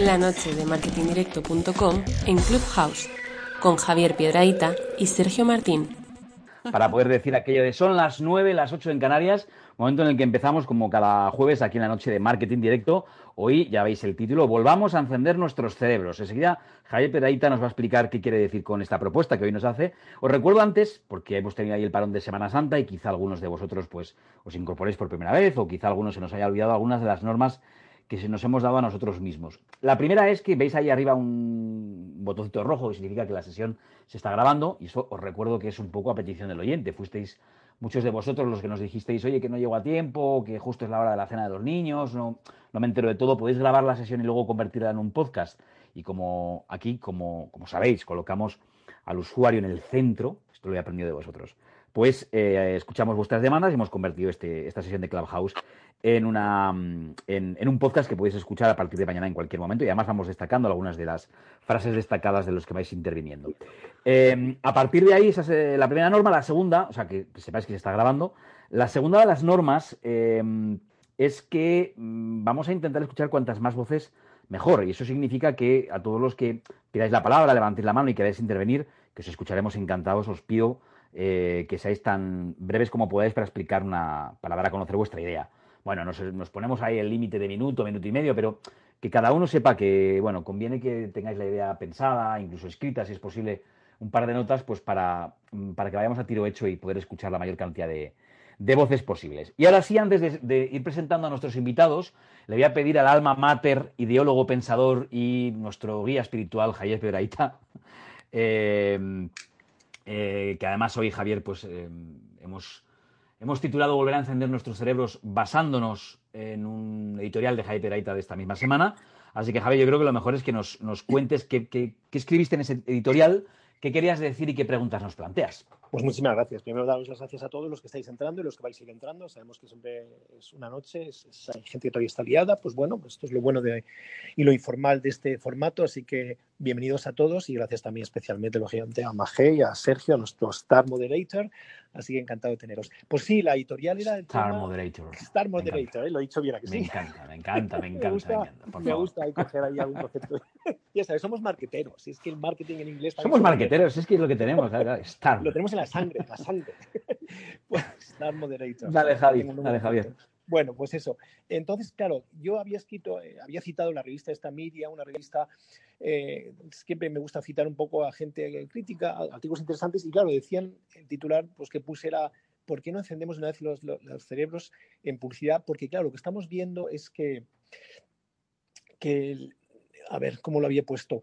La noche de marketingdirecto.com en Clubhouse con Javier Piedraíta y Sergio Martín. Para poder decir aquello de son las 9, las 8 en Canarias, momento en el que empezamos como cada jueves aquí en la noche de marketing directo. Hoy ya veis el título, volvamos a encender nuestros cerebros. Enseguida Javier Piedraíta nos va a explicar qué quiere decir con esta propuesta que hoy nos hace. Os recuerdo antes, porque hemos tenido ahí el parón de Semana Santa y quizá algunos de vosotros pues os incorporéis por primera vez o quizá algunos se nos haya olvidado algunas de las normas que nos hemos dado a nosotros mismos. La primera es que veis ahí arriba un botoncito rojo que significa que la sesión se está grabando y eso os recuerdo que es un poco a petición del oyente. Fuisteis muchos de vosotros los que nos dijisteis, oye, que no llego a tiempo, que justo es la hora de la cena de los niños, no, no me entero de todo, podéis grabar la sesión y luego convertirla en un podcast. Y como aquí, como, como sabéis, colocamos al usuario en el centro, esto lo he aprendido de vosotros, pues eh, escuchamos vuestras demandas y hemos convertido este, esta sesión de Clubhouse en, una, en, en, un podcast que podéis escuchar a partir de mañana en cualquier momento y además vamos destacando algunas de las frases destacadas de los que vais interviniendo. Eh, a partir de ahí, esa es eh, la primera norma. La segunda, o sea, que, que, sepáis que se está grabando, la segunda de las normas eh, es que mm, vamos a intentar escuchar cuantas más voces mejor. Y eso significa que a todos los que pidáis la palabra, levantéis la mano y queráis intervenir, que os escucharemos encantados, os pido eh, que seáis tan breves como podáis para explicar una, para dar a conocer vuestra idea. Bueno, nos, ponemos ahí el límite de minuto, minuto y medio, pero que cada uno sepa que, bueno, conviene que tengáis la idea pensada, incluso escrita, si es posible, un par de notas, pues para, para que vayamos a tiro hecho y poder escuchar la mayor cantidad de, de voces posibles. Y ahora sí, antes de, de, ir presentando a nuestros invitados, le voy a pedir al alma mater, ideólogo, pensador y nuestro guía espiritual, Javier Pedraita, eh, eh, que además hoy, Javier, pues eh, hemos, hemos titulado Volver a encender nuestros cerebros basándonos en un editorial de Javier Pedraita de esta misma semana. Así que, Javier, yo creo que lo mejor es que nos, nos cuentes qué, qué escribiste en ese editorial, qué querías decir y qué preguntas nos planteas. Pues muchísimas gracias. Primero, daros las gracias a todos los que estáis entrando y los que vais a ir entrando. Sabemos que siempre es una noche, es, es, hay gente que todavía está liada. Pues bueno, pues esto es lo bueno de, y lo informal de este formato. Así que bienvenidos a todos y gracias también especialmente, lógicamente, a Magé y a Sergio, a nuestro Star Moderator. Así que encantado de teneros. Pues sí, la editorial era el Star tema... Moderator. Star Moderator, ¿eh? lo he dicho bien aquí. Me sí. encanta, me encanta, me encanta. me gusta, me, encanta, por me favor. gusta ahí coger ahí algún concepto. ya sabes, somos marqueteros. Es que el marketing en inglés... Somos marqueteros, es que es lo que tenemos. Star. Lo tenemos en la sangre, la sangre. pues, Star Moderator. Dale, Javi, dale, Javier. Bueno, pues eso. Entonces, claro, yo había escrito, eh, había citado la revista esta Media, una revista, eh, siempre me gusta citar un poco a gente crítica, a artículos interesantes, y claro, decían el titular, pues que puse era, ¿por qué no encendemos una vez los, los, los cerebros en publicidad? Porque claro, lo que estamos viendo es que, que, a ver, ¿cómo lo había puesto?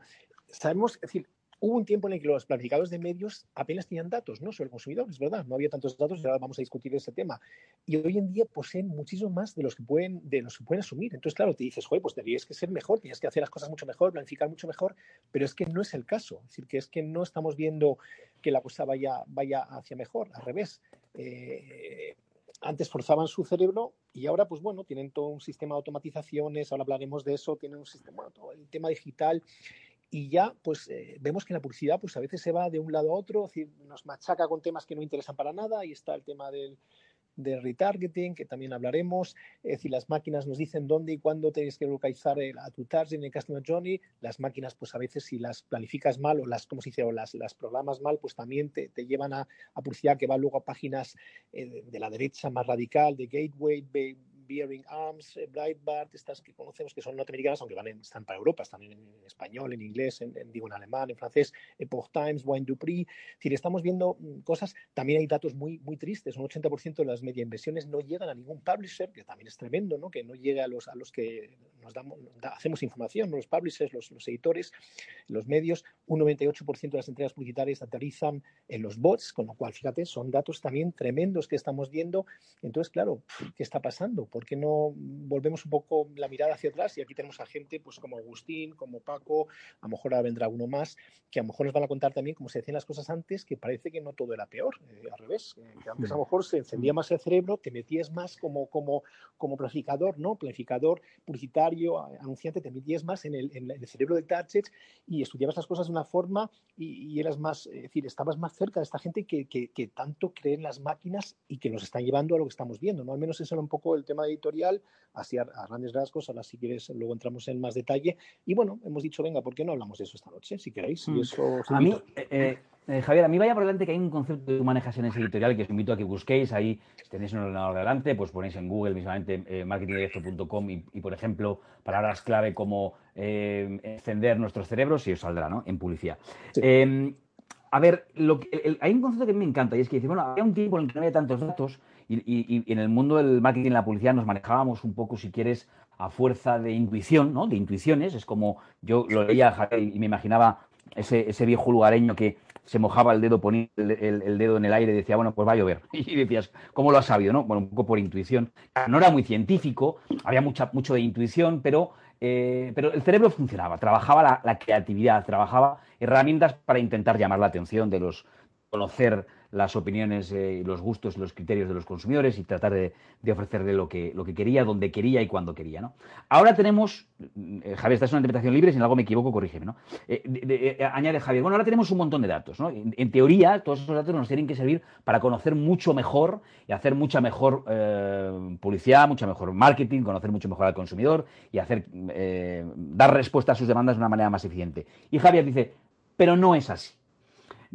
Sabemos, es decir, hubo un tiempo en el que los planificadores de medios apenas tenían datos ¿no? sobre el consumidor, es verdad, no había tantos datos y ahora vamos a discutir ese tema. Y hoy en día poseen muchísimo más de los que pueden, de los que pueden asumir. Entonces, claro, te dices, joder, pues deberías que ser mejor, tienes que hacer las cosas mucho mejor, planificar mucho mejor, pero es que no es el caso. Es decir, que es que no estamos viendo que la cosa vaya, vaya hacia mejor, al revés. Eh, antes forzaban su cerebro y ahora, pues bueno, tienen todo un sistema de automatizaciones, ahora hablaremos de eso, tienen un sistema, todo el tema digital y ya pues eh, vemos que la publicidad pues a veces se va de un lado a otro, decir, nos machaca con temas que no interesan para nada, ahí está el tema del, del retargeting, que también hablaremos, es decir, las máquinas nos dicen dónde y cuándo tienes que localizar el, a tu target en el Customer Journey, las máquinas pues a veces si las planificas mal o las, como se dice, o las, las programas mal, pues también te, te llevan a, a, publicidad que va luego a páginas eh, de, la derecha más radical, de Gateway, Bearing Arms, eh, Breitbart, estas que conocemos que son norteamericanas, aunque van en, están para Europa, están en, en español, en inglés, en, en, digo en alemán, en francés, Epoch Times, Wine Dupree. Es decir, estamos viendo mm, cosas, también hay datos muy, muy tristes, un 80% de las media inversiones no llegan a ningún publisher, que también es tremendo, ¿no? que no llega a los, a los que nos damos, da, hacemos información, los publishers, los, los editores, los medios, un 98% de las entregas publicitarias aterrizan en los bots, con lo cual, fíjate, son datos también tremendos que estamos viendo. Entonces, claro, ¿qué está pasando? ¿Por qué no volvemos un poco la mirada hacia atrás? Y aquí tenemos a gente pues como Agustín, como Paco, a lo mejor ahora vendrá uno más, que a lo mejor nos van a contar también, como se decían las cosas antes, que parece que no todo era peor, eh, al revés, eh, que antes a lo mejor se encendía más el cerebro, te metías más como, como, como planificador, ¿no? Planificador publicitario, anunciante, te metías más en el, cerebro del target y estudiabas las cosas de una forma y, eras más, es decir, estabas más cerca de esta gente que, que, tanto cree en las máquinas y que nos están llevando a lo que estamos viendo. ¿no? Al menos ese era un poco el tema editorial, así a, grandes rasgos. Ahora, si quieres, luego entramos en más detalle. Y bueno, hemos dicho, venga, ¿por qué no hablamos de eso esta noche? Si queréis. Mm. a mí, eh, eh, eh, Javier, a mí vaya por delante que hay un concepto que tú manejas en ese editorial que os invito a que busquéis. Ahí, si tenéis un ordenador delante, pues ponéis en Google mismamente eh, marketingdirecto.com y, y, por ejemplo, palabras clave como encender nuestros cerebros y os saldrá, ¿no? En publicidad. Em, a ver, lo hay un concepto que me encanta y es que dice, bueno, había un tiempo en el que no había tantos datos y, y, en el mundo del marketing y la publicidad nos manejábamos un poco, si quieres, a fuerza de intuición, ¿no? De intuiciones. Es como yo lo leía y me imaginaba ese, ese viejo lugareño que se mojaba el dedo, ponía el, dedo en el aire y decía, bueno, pues va a llover. Y decías, ¿cómo lo has sabido? No? Bueno, un poco por intuición. No era muy científico, había mucha, mucho de intuición, pero, eh, pero el cerebro funcionaba, trabajaba la, creatividad, trabajaba herramientas para intentar llamar la atención de los, conocer las opiniones eh, los gustos y los criterios de los consumidores y tratar de, ofrecerle lo que, lo que quería, donde quería y cuando quería. ¿no? Ahora tenemos, eh, Javier, esta es una interpretación libre, si en algo me equivoco, corrígeme. ¿no? Eh, añade Javier, bueno, ahora tenemos un montón de datos. ¿no? En, teoría, todos esos datos nos tienen que servir para conocer mucho mejor y hacer mucha mejor publicidad, mucha mejor marketing, conocer mucho mejor al consumidor y hacer, dar respuesta a sus demandas de una manera más eficiente. Y Javier dice, pero no es así.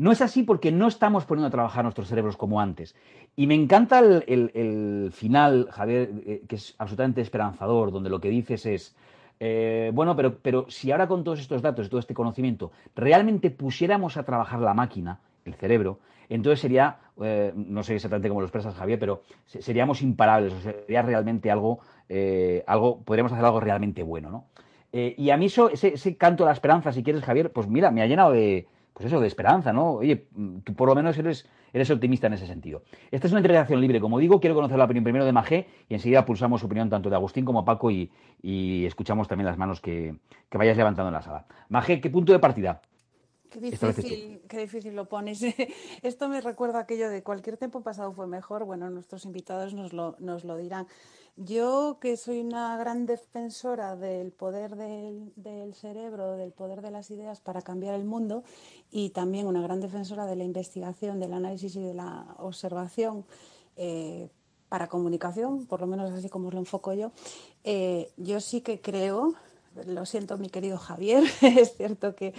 No es así porque no estamos poniendo a trabajar nuestros cerebros como antes. Y me encanta el, final, Javier, eh, que es absolutamente esperanzador, donde lo que dices es, eh, bueno, pero, pero si ahora con todos estos datos y todo este conocimiento realmente pusiéramos a trabajar la máquina, el cerebro, entonces sería, eh, no sé exactamente cómo lo expresas Javier, pero seríamos imparables, o sería realmente algo, algo podríamos hacer algo realmente bueno, ¿no? y a mí eso, ese, ese canto de la esperanza, si quieres, Javier, pues mira, me ha llenado de, pues eso, de esperanza, ¿no? Oye, tú por lo menos eres, eres optimista en ese sentido. Esta es una interpretación libre, como digo, quiero conocer la opinión primero de Magé y enseguida pulsamos su opinión tanto de Agustín como Paco y, escuchamos también las manos que, vayas levantando en la sala. Magé, ¿qué punto de partida? Qué difícil, qué difícil lo pones. Esto me recuerda aquello de cualquier tiempo pasado fue mejor. Bueno, nuestros invitados nos lo, nos lo dirán. Yo, que soy una gran defensora del poder del, cerebro, del poder de las ideas para cambiar el mundo y también una gran defensora de la investigación, del análisis y de la observación eh, para comunicación, por lo menos así como lo enfoco yo, eh, yo sí que creo, lo siento mi querido Javier, es cierto que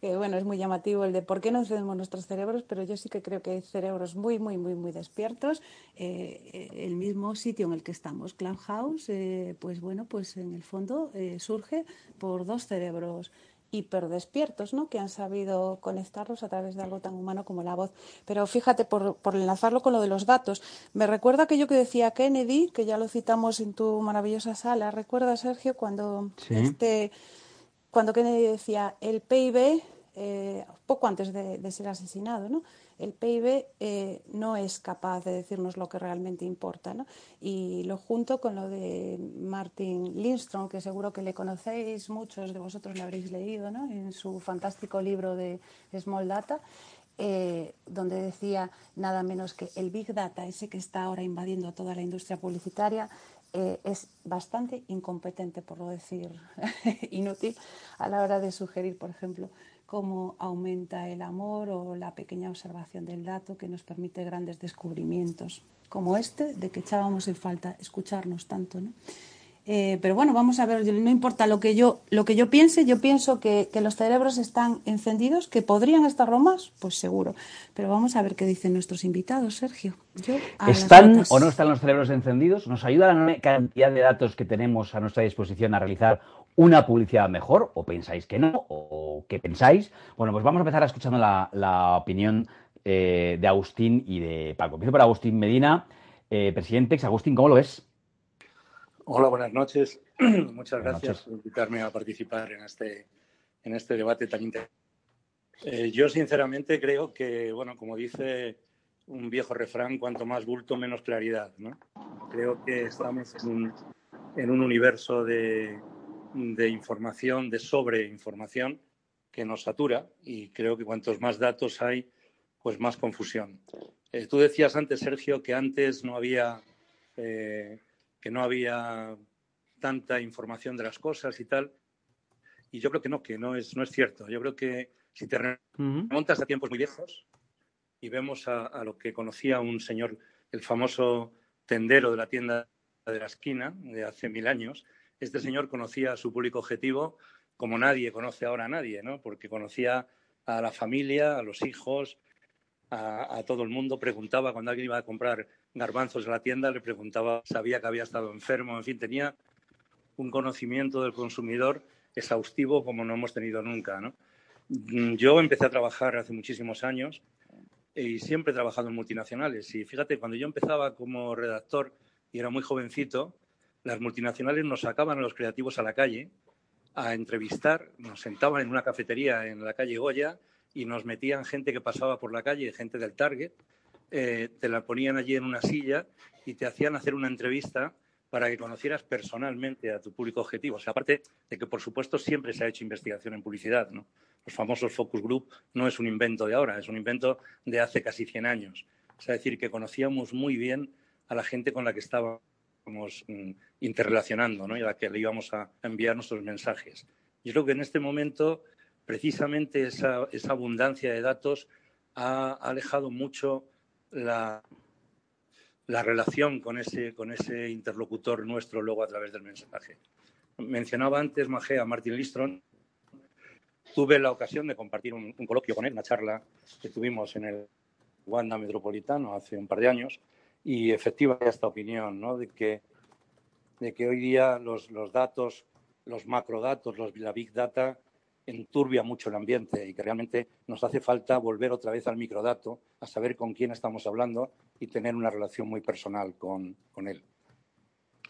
que bueno, es muy llamativo el de por qué no encendemos nuestros cerebros, pero yo sí que creo que hay cerebros muy, muy, muy, muy despiertos. Eh, el mismo sitio en el que estamos, Clubhouse, eh, pues bueno, pues en el fondo eh, surge por dos cerebros hiperdespiertos, ¿no? que han sabido conectarlos a través de algo tan humano como la voz. Pero fíjate, por, por, enlazarlo con lo de los datos, me recuerda aquello que decía Kennedy, que ya lo citamos en tu maravillosa sala. ¿Recuerda, Sergio, cuando este cuando Kennedy decía el PIB, eh, poco antes de, ser asesinado, ¿no? el PIB eh, no es capaz de decirnos lo que realmente importa. ¿no? Y lo junto con lo de Martin Lindstrom, que seguro que le conocéis, muchos de vosotros le habréis leído ¿no? en su fantástico libro de Small Data. Eh, donde decía nada menos que el Big Data, ese que está ahora invadiendo toda la industria publicitaria, eh, es bastante incompetente, por no decir inútil, a la hora de sugerir, por ejemplo, cómo aumenta el amor o la pequeña observación del dato que nos permite grandes descubrimientos, como este, de que echábamos en falta escucharnos tanto. ¿no? Eh, pero bueno, vamos a ver, no importa lo que yo, lo que yo piense, yo pienso que, los cerebros están encendidos, que podrían estarlo más, pues seguro. Pero vamos a ver qué dicen nuestros invitados, Sergio. ¿Están o no están los cerebros encendidos? ¿Nos ayuda la cantidad de datos que tenemos a nuestra disposición a realizar una publicidad mejor? ¿O pensáis que no? ¿O qué pensáis? Bueno, pues vamos a empezar escuchando la, opinión eh, de Agustín y de Paco. Empiezo por Agustín Medina, eh, presidente. Agustín, ¿cómo lo ves? Hola, buenas noches. Muchas gracias por invitarme a participar en este, en este debate tan interesante. Eh, yo sinceramente creo que, bueno, como dice un viejo refrán, cuanto más bulto, menos claridad. ¿no? Creo que estamos en un, en un universo de, de, información, de sobreinformación, que nos satura y creo que cuantos más datos hay, pues más confusión. Eh, tú decías antes, Sergio, que antes no había eh, que no había tanta información de las cosas y tal. Y yo creo que no, que no es, no es cierto. Yo creo que si te remontas a tiempos muy viejos y vemos a, lo que conocía un señor, el famoso tendero de la tienda de la esquina de hace mil años, este señor conocía a su público objetivo como nadie conoce ahora a nadie, ¿no? Porque conocía a la familia, a los hijos, a, todo el mundo. Preguntaba cuando alguien iba a comprar garbanzos en la tienda, le preguntaba, sabía que había estado enfermo, en fin, tenía un conocimiento del consumidor exhaustivo como no hemos tenido nunca, ¿no? Yo empecé a trabajar hace muchísimos años y siempre he trabajado en multinacionales. Y fíjate, cuando yo empezaba como redactor y era muy jovencito, las multinacionales nos sacaban a los creativos a la calle a entrevistar, nos sentaban en una cafetería en la calle Goya y nos metían gente que pasaba por la calle, gente del Target, eh, te la ponían allí en una silla y te hacían hacer una entrevista para que conocieras personalmente a tu público objetivo. O sea, aparte de que, por supuesto, siempre se ha hecho investigación en publicidad, ¿no? Los famosos focus group no es un invento de ahora, es un invento de hace casi 100 años. Es decir, que conocíamos muy bien a la gente con la que estábamos mm, interrelacionando ¿no? y a la que le íbamos a enviar nuestros mensajes. Yo creo que en este momento, precisamente esa, abundancia de datos ha alejado mucho la, la relación con ese, con ese interlocutor nuestro luego a través del mensaje. Mencionaba antes, Magé, a Martin Listron. Tuve la ocasión de compartir un, coloquio con él, una charla que tuvimos en el Wanda Metropolitano hace un par de años, y efectivamente esta opinión, ¿no? de, que, de que hoy día los, los datos, los macrodatos, los, la big data, enturbia mucho el ambiente y que realmente nos hace falta volver otra vez al microdato, a saber con quién estamos hablando y tener una relación muy personal con, con él.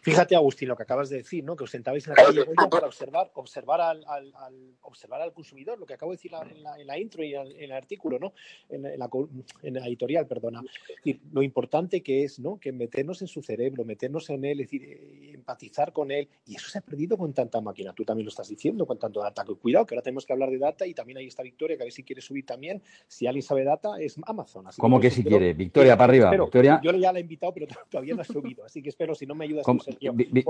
Fíjate, Agustín, lo que acabas de decir, ¿no? Que os sentabais en la calle para observar, observar al, al, observar al consumidor, lo que acabo de decir en la, en la intro y en el artículo, ¿no? En, la, en la, editorial, perdona. Y lo importante que es, ¿no? Que meternos en su cerebro, meternos en él, es decir, eh, empatizar con él. Y eso se ha perdido con tanta máquina. Tú también lo estás diciendo, con tanto data. Cuidado, que ahora tenemos que hablar de data y también ahí está Victoria, que a ver si quiere subir también. Si alguien sabe data, es Amazon. Así ¿Cómo que, si quiere? Victoria, para arriba. Victoria. Yo ya la he invitado, pero todavía no ha subido. Así que espero, si no me ayudas,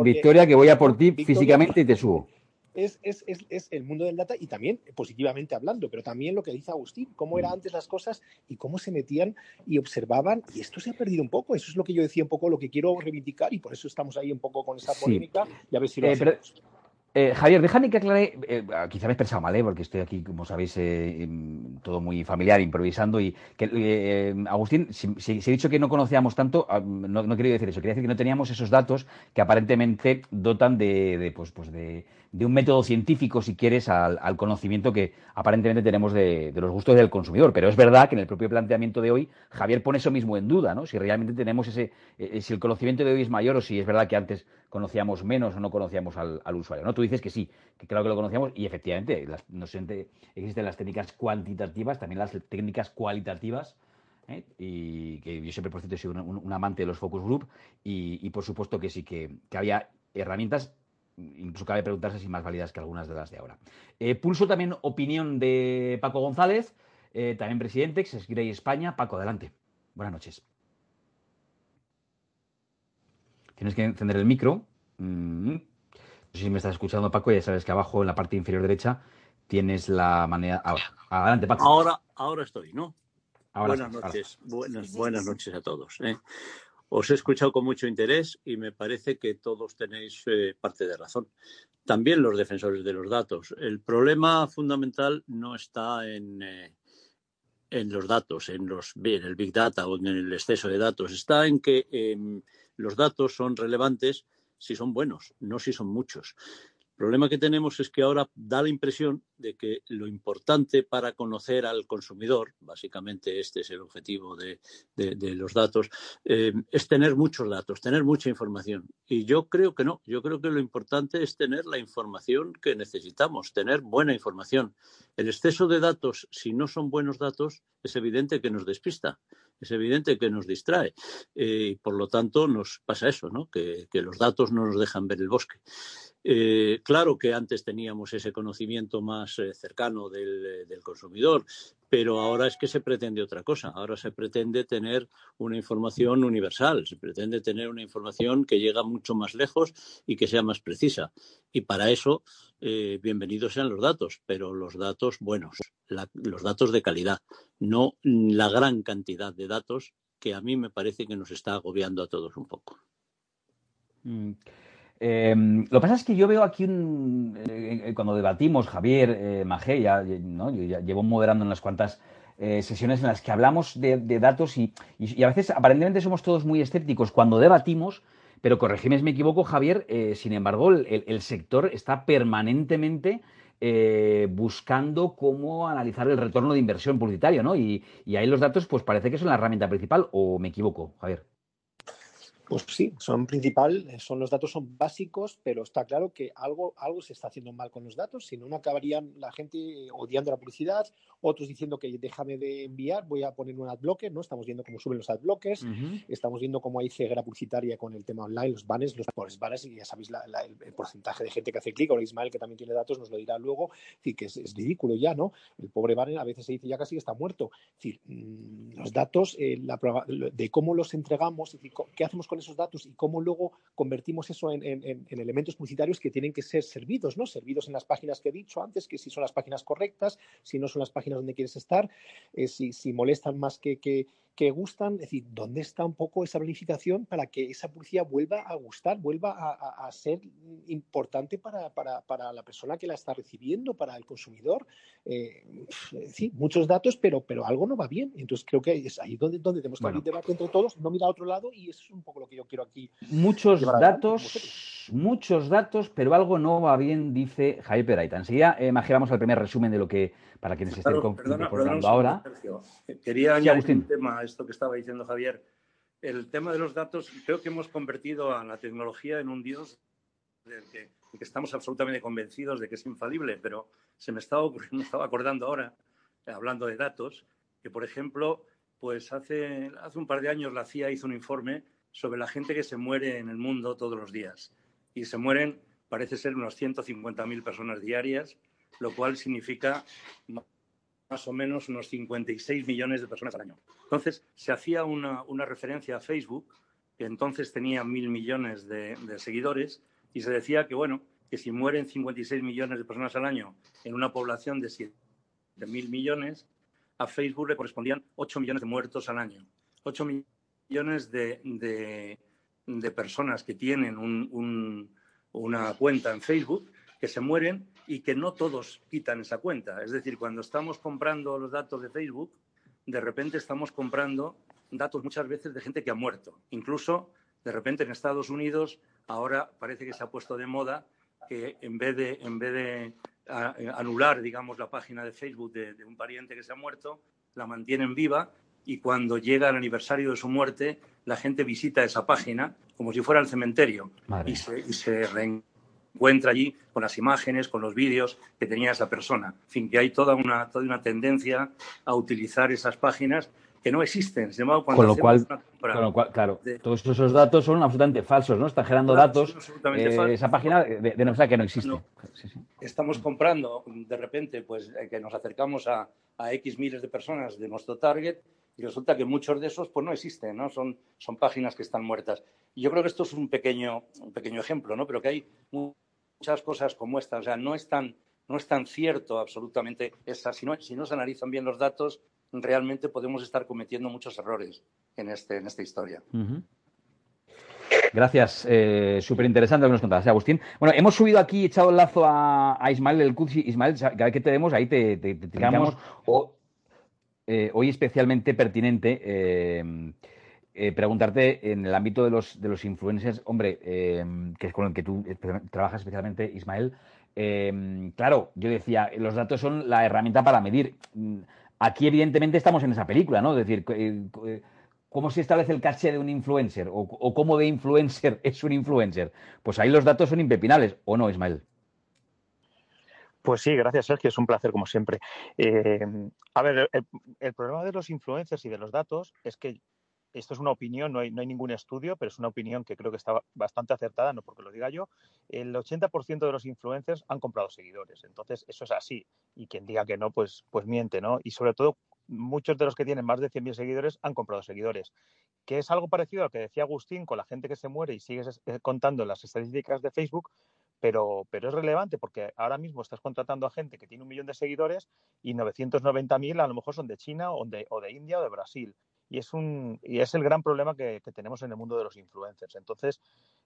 Victoria, que voy a por ti físicamente y te subo. Es, es, es, el mundo del data y también positivamente hablando, pero también lo que dice Agustín, cómo eran antes las cosas y cómo se metían y observaban. Y esto se ha perdido un poco. Eso es lo que yo decía un poco, lo que quiero reivindicar y por eso estamos ahí un poco con esa polémica y a ver si lo eh, eh, Javier, déjame que aclare, eh, quizá me he expresado mal, porque estoy aquí, como sabéis, todo muy familiar, improvisando. Y que, Agustín, si, he dicho que no conocíamos tanto, ah, no, no, quería decir eso, quería decir que no teníamos esos datos que aparentemente dotan de, de pues, pues de, de un método científico, si quieres, al, conocimiento que aparentemente tenemos de, los gustos del consumidor. Pero es verdad que en el propio planteamiento de hoy, Javier pone eso mismo en duda, ¿no? Si realmente tenemos ese, eh, si el conocimiento de hoy es mayor o si es verdad que antes conocíamos menos o no conocíamos al, usuario, ¿no? Tú dices que sí, que claro que lo conocíamos y efectivamente no existen las técnicas cuantitativas, también las técnicas cualitativas. ¿eh? y que yo siempre por cierto he sido un, amante de los focus group y, por supuesto que sí que, que había herramientas incluso cabe preguntarse si más válidas que algunas de las de ahora. Eh, pulso también opinión de Paco González, eh, también presidente, es Grey España. Paco, adelante. Buenas noches. Tienes que encender el micro. Mm. No sé si me estás escuchando, Paco, ya sabes que abajo en la parte inferior derecha tienes la manera. Adelante, Paco. Ahora, ahora estoy, ¿no? buenas noches, buenas, buenas noches a todos. ¿eh? Os he escuchado con mucho interés y me parece que todos tenéis eh, parte de razón. También los defensores de los datos. El problema fundamental no está en, eh, en los datos, en, los, en el Big Data o en el exceso de datos. Está en que em, los datos son relevantes si son buenos, no si son muchos. El problema que tenemos es que ahora da la impresión de que lo importante para conocer al consumidor, básicamente este es el objetivo de, los datos, eh, es tener muchos datos, tener mucha información. Y yo creo que no, yo creo que lo importante es tener la información que necesitamos, tener buena información. El exceso de datos, si no son buenos datos, es evidente que nos despista es evidente que nos distrae. Eh, y por lo tanto, nos pasa eso, ¿no? que, los datos no nos dejan ver el bosque. Eh, claro que antes teníamos ese conocimiento más eh, cercano del, consumidor, pero ahora es que se pretende otra cosa. Ahora se pretende tener una información universal, se pretende tener una información que llega mucho más lejos y que sea más precisa. Y para eso, bienvenidos sean los datos, pero los datos buenos, los datos de calidad, no la gran cantidad de datos que a mí me parece que nos está agobiando a todos un poco. Mm. Em, lo que pasa es que yo veo aquí un, eh, cuando debatimos, Javier, eh, ya, ¿no? yo llevo moderando en unas cuantas eh, sesiones en las que hablamos de, datos y, a veces aparentemente somos todos muy escépticos cuando debatimos, pero corregime si me equivoco, Javier, eh, sin embargo, el, sector está permanentemente buscando cómo analizar el retorno de inversión publicitaria, ¿no? Y, y ahí los datos, pues parece que son la herramienta principal, ¿o me equivoco, Javier? Pues sí, son principal, son los datos son básicos, pero está claro que algo, algo se está haciendo mal con los datos, si no, no acabarían la gente odiando la publicidad, otros diciendo que déjame de enviar, voy a poner un adblocker, ¿no? Estamos viendo cómo suben los adblockers, estamos viendo cómo hay ceguera publicitaria con el tema online, los banners, los banners, y ya sabéis el, porcentaje de gente que hace clic, ahora Ismael, que también tiene datos, nos lo dirá luego, es decir, que es, ridículo ya, ¿no? El pobre banner a veces se dice ya casi está muerto. Es decir, mm, los datos, eh, de cómo los entregamos, es decir, qué hacemos con esos datos y cómo luego convertimos eso en, elementos publicitarios que tienen que ser servidos, ¿no? Servidos en las páginas que he dicho antes, que si son las páginas correctas, si no son las páginas donde quieres estar, eh, si, si, molestan más que, que que gustan, es decir, ¿dónde está un poco esa planificación para que esa publicidad vuelva a gustar, vuelva a, ser importante para, la persona que la está recibiendo, para el consumidor? Eh, sí, muchos datos, pero, pero algo no va bien. Entonces creo que es ahí donde, donde tenemos que abrir debate entre todos, no mirar a otro lado y eso es un poco lo que yo quiero aquí. Muchos datos, muchos datos, pero algo no va bien, dice Jaime Peraita. Enseguida, eh, vamos al primer resumen de lo que, para quienes estén perdona, ahora. Quería añadir un tema esto que estaba diciendo Javier. El tema de los datos, creo que hemos convertido a la tecnología en un dios del que, estamos absolutamente convencidos de que es infalible, pero se me estaba, ocurriendo, estaba acordando ahora, hablando de datos, que por ejemplo, pues hace, hace un par de años la CIA hizo un informe sobre la gente que se muere en el mundo todos los días. Y se mueren, parece ser, unos 150.000 personas diarias, lo cual significa más o menos unos 56 millones de personas al año. Entonces, se hacía una, referencia a Facebook, que entonces tenía mil millones de, seguidores, y se decía que, bueno, que si mueren 56 millones de personas al año en una población de 7 mil millones, a Facebook le correspondían 8 millones de muertos al año. 8 millones de, personas que tienen una cuenta en Facebook que se mueren y que no todos quitan esa cuenta. Es decir, cuando estamos comprando los datos de Facebook, de repente estamos comprando datos muchas veces de gente que ha muerto. Incluso, de repente en Estados Unidos, ahora parece que se ha puesto de moda que en vez de, en vez de anular, digamos, la página de Facebook de, un pariente que se ha muerto, la mantienen viva y cuando llega el aniversario de su muerte, la gente visita esa página como si fuera el cementerio y se, y se encuentra allí con las imágenes, con los vídeos que tenía esa persona. En fin, que hay toda una, toda una tendencia a utilizar esas páginas que no existen. con, lo cual, claro, todos esos datos son absolutamente falsos, ¿no? Está generando datos. Eh, esa página de, de que no existe. Estamos comprando, de repente, pues eh, que nos acercamos a, a, X miles de personas de nuestro target y resulta que muchos de esos pues no existen, ¿no? Son, son páginas que están muertas. Y yo creo que esto es un pequeño, un pequeño ejemplo, ¿no? Pero que hay muchas cosas como esta. O sea, no es tan, no es tan cierto absolutamente esa. Si no, si no se analizan bien los datos, realmente podemos estar cometiendo muchos errores en, este, en esta historia. Gracias, eh, súper interesante lo que nos contabas, Agustín. Bueno, hemos subido aquí, echado el lazo a, Ismael del Kutsi. Ismael, cada vez que te vemos, ahí te, te, eh, hoy especialmente pertinente. Eh, eh, preguntarte en el ámbito de los, de los influencers, hombre, eh, que es con el que tú trabajas especialmente, Ismael. Eh, claro, yo decía, los datos son la herramienta para medir. Aquí, evidentemente, estamos en esa película, ¿no? Es decir, ¿cómo se establece el caché de un influencer? O, cómo de influencer es un influencer? Pues ahí los datos son impepinables, ¿o no, Ismael? Pues sí, gracias Sergio, es un placer como siempre. a ver, el, problema de los influencers y de los datos es que esto es una opinión, no hay, no hay, ningún estudio, pero es una opinión que creo que está bastante acertada, no porque lo diga yo, el 80% de los influencers han comprado seguidores. Entonces, eso es así. Y quien diga que no, pues, pues miente, ¿no? Y sobre todo, muchos de los que tienen más de 100.000 seguidores han comprado seguidores. Que es algo parecido a lo que decía Agustín con la gente que se muere y sigues eh, contando las estadísticas de Facebook, pero, pero es relevante porque ahora mismo estás contratando a gente que tiene un millón de seguidores y 990.000 a lo mejor son de China o de, o de India o de Brasil y es, un, y es el gran problema que, tenemos en el mundo de los influencers. Entonces,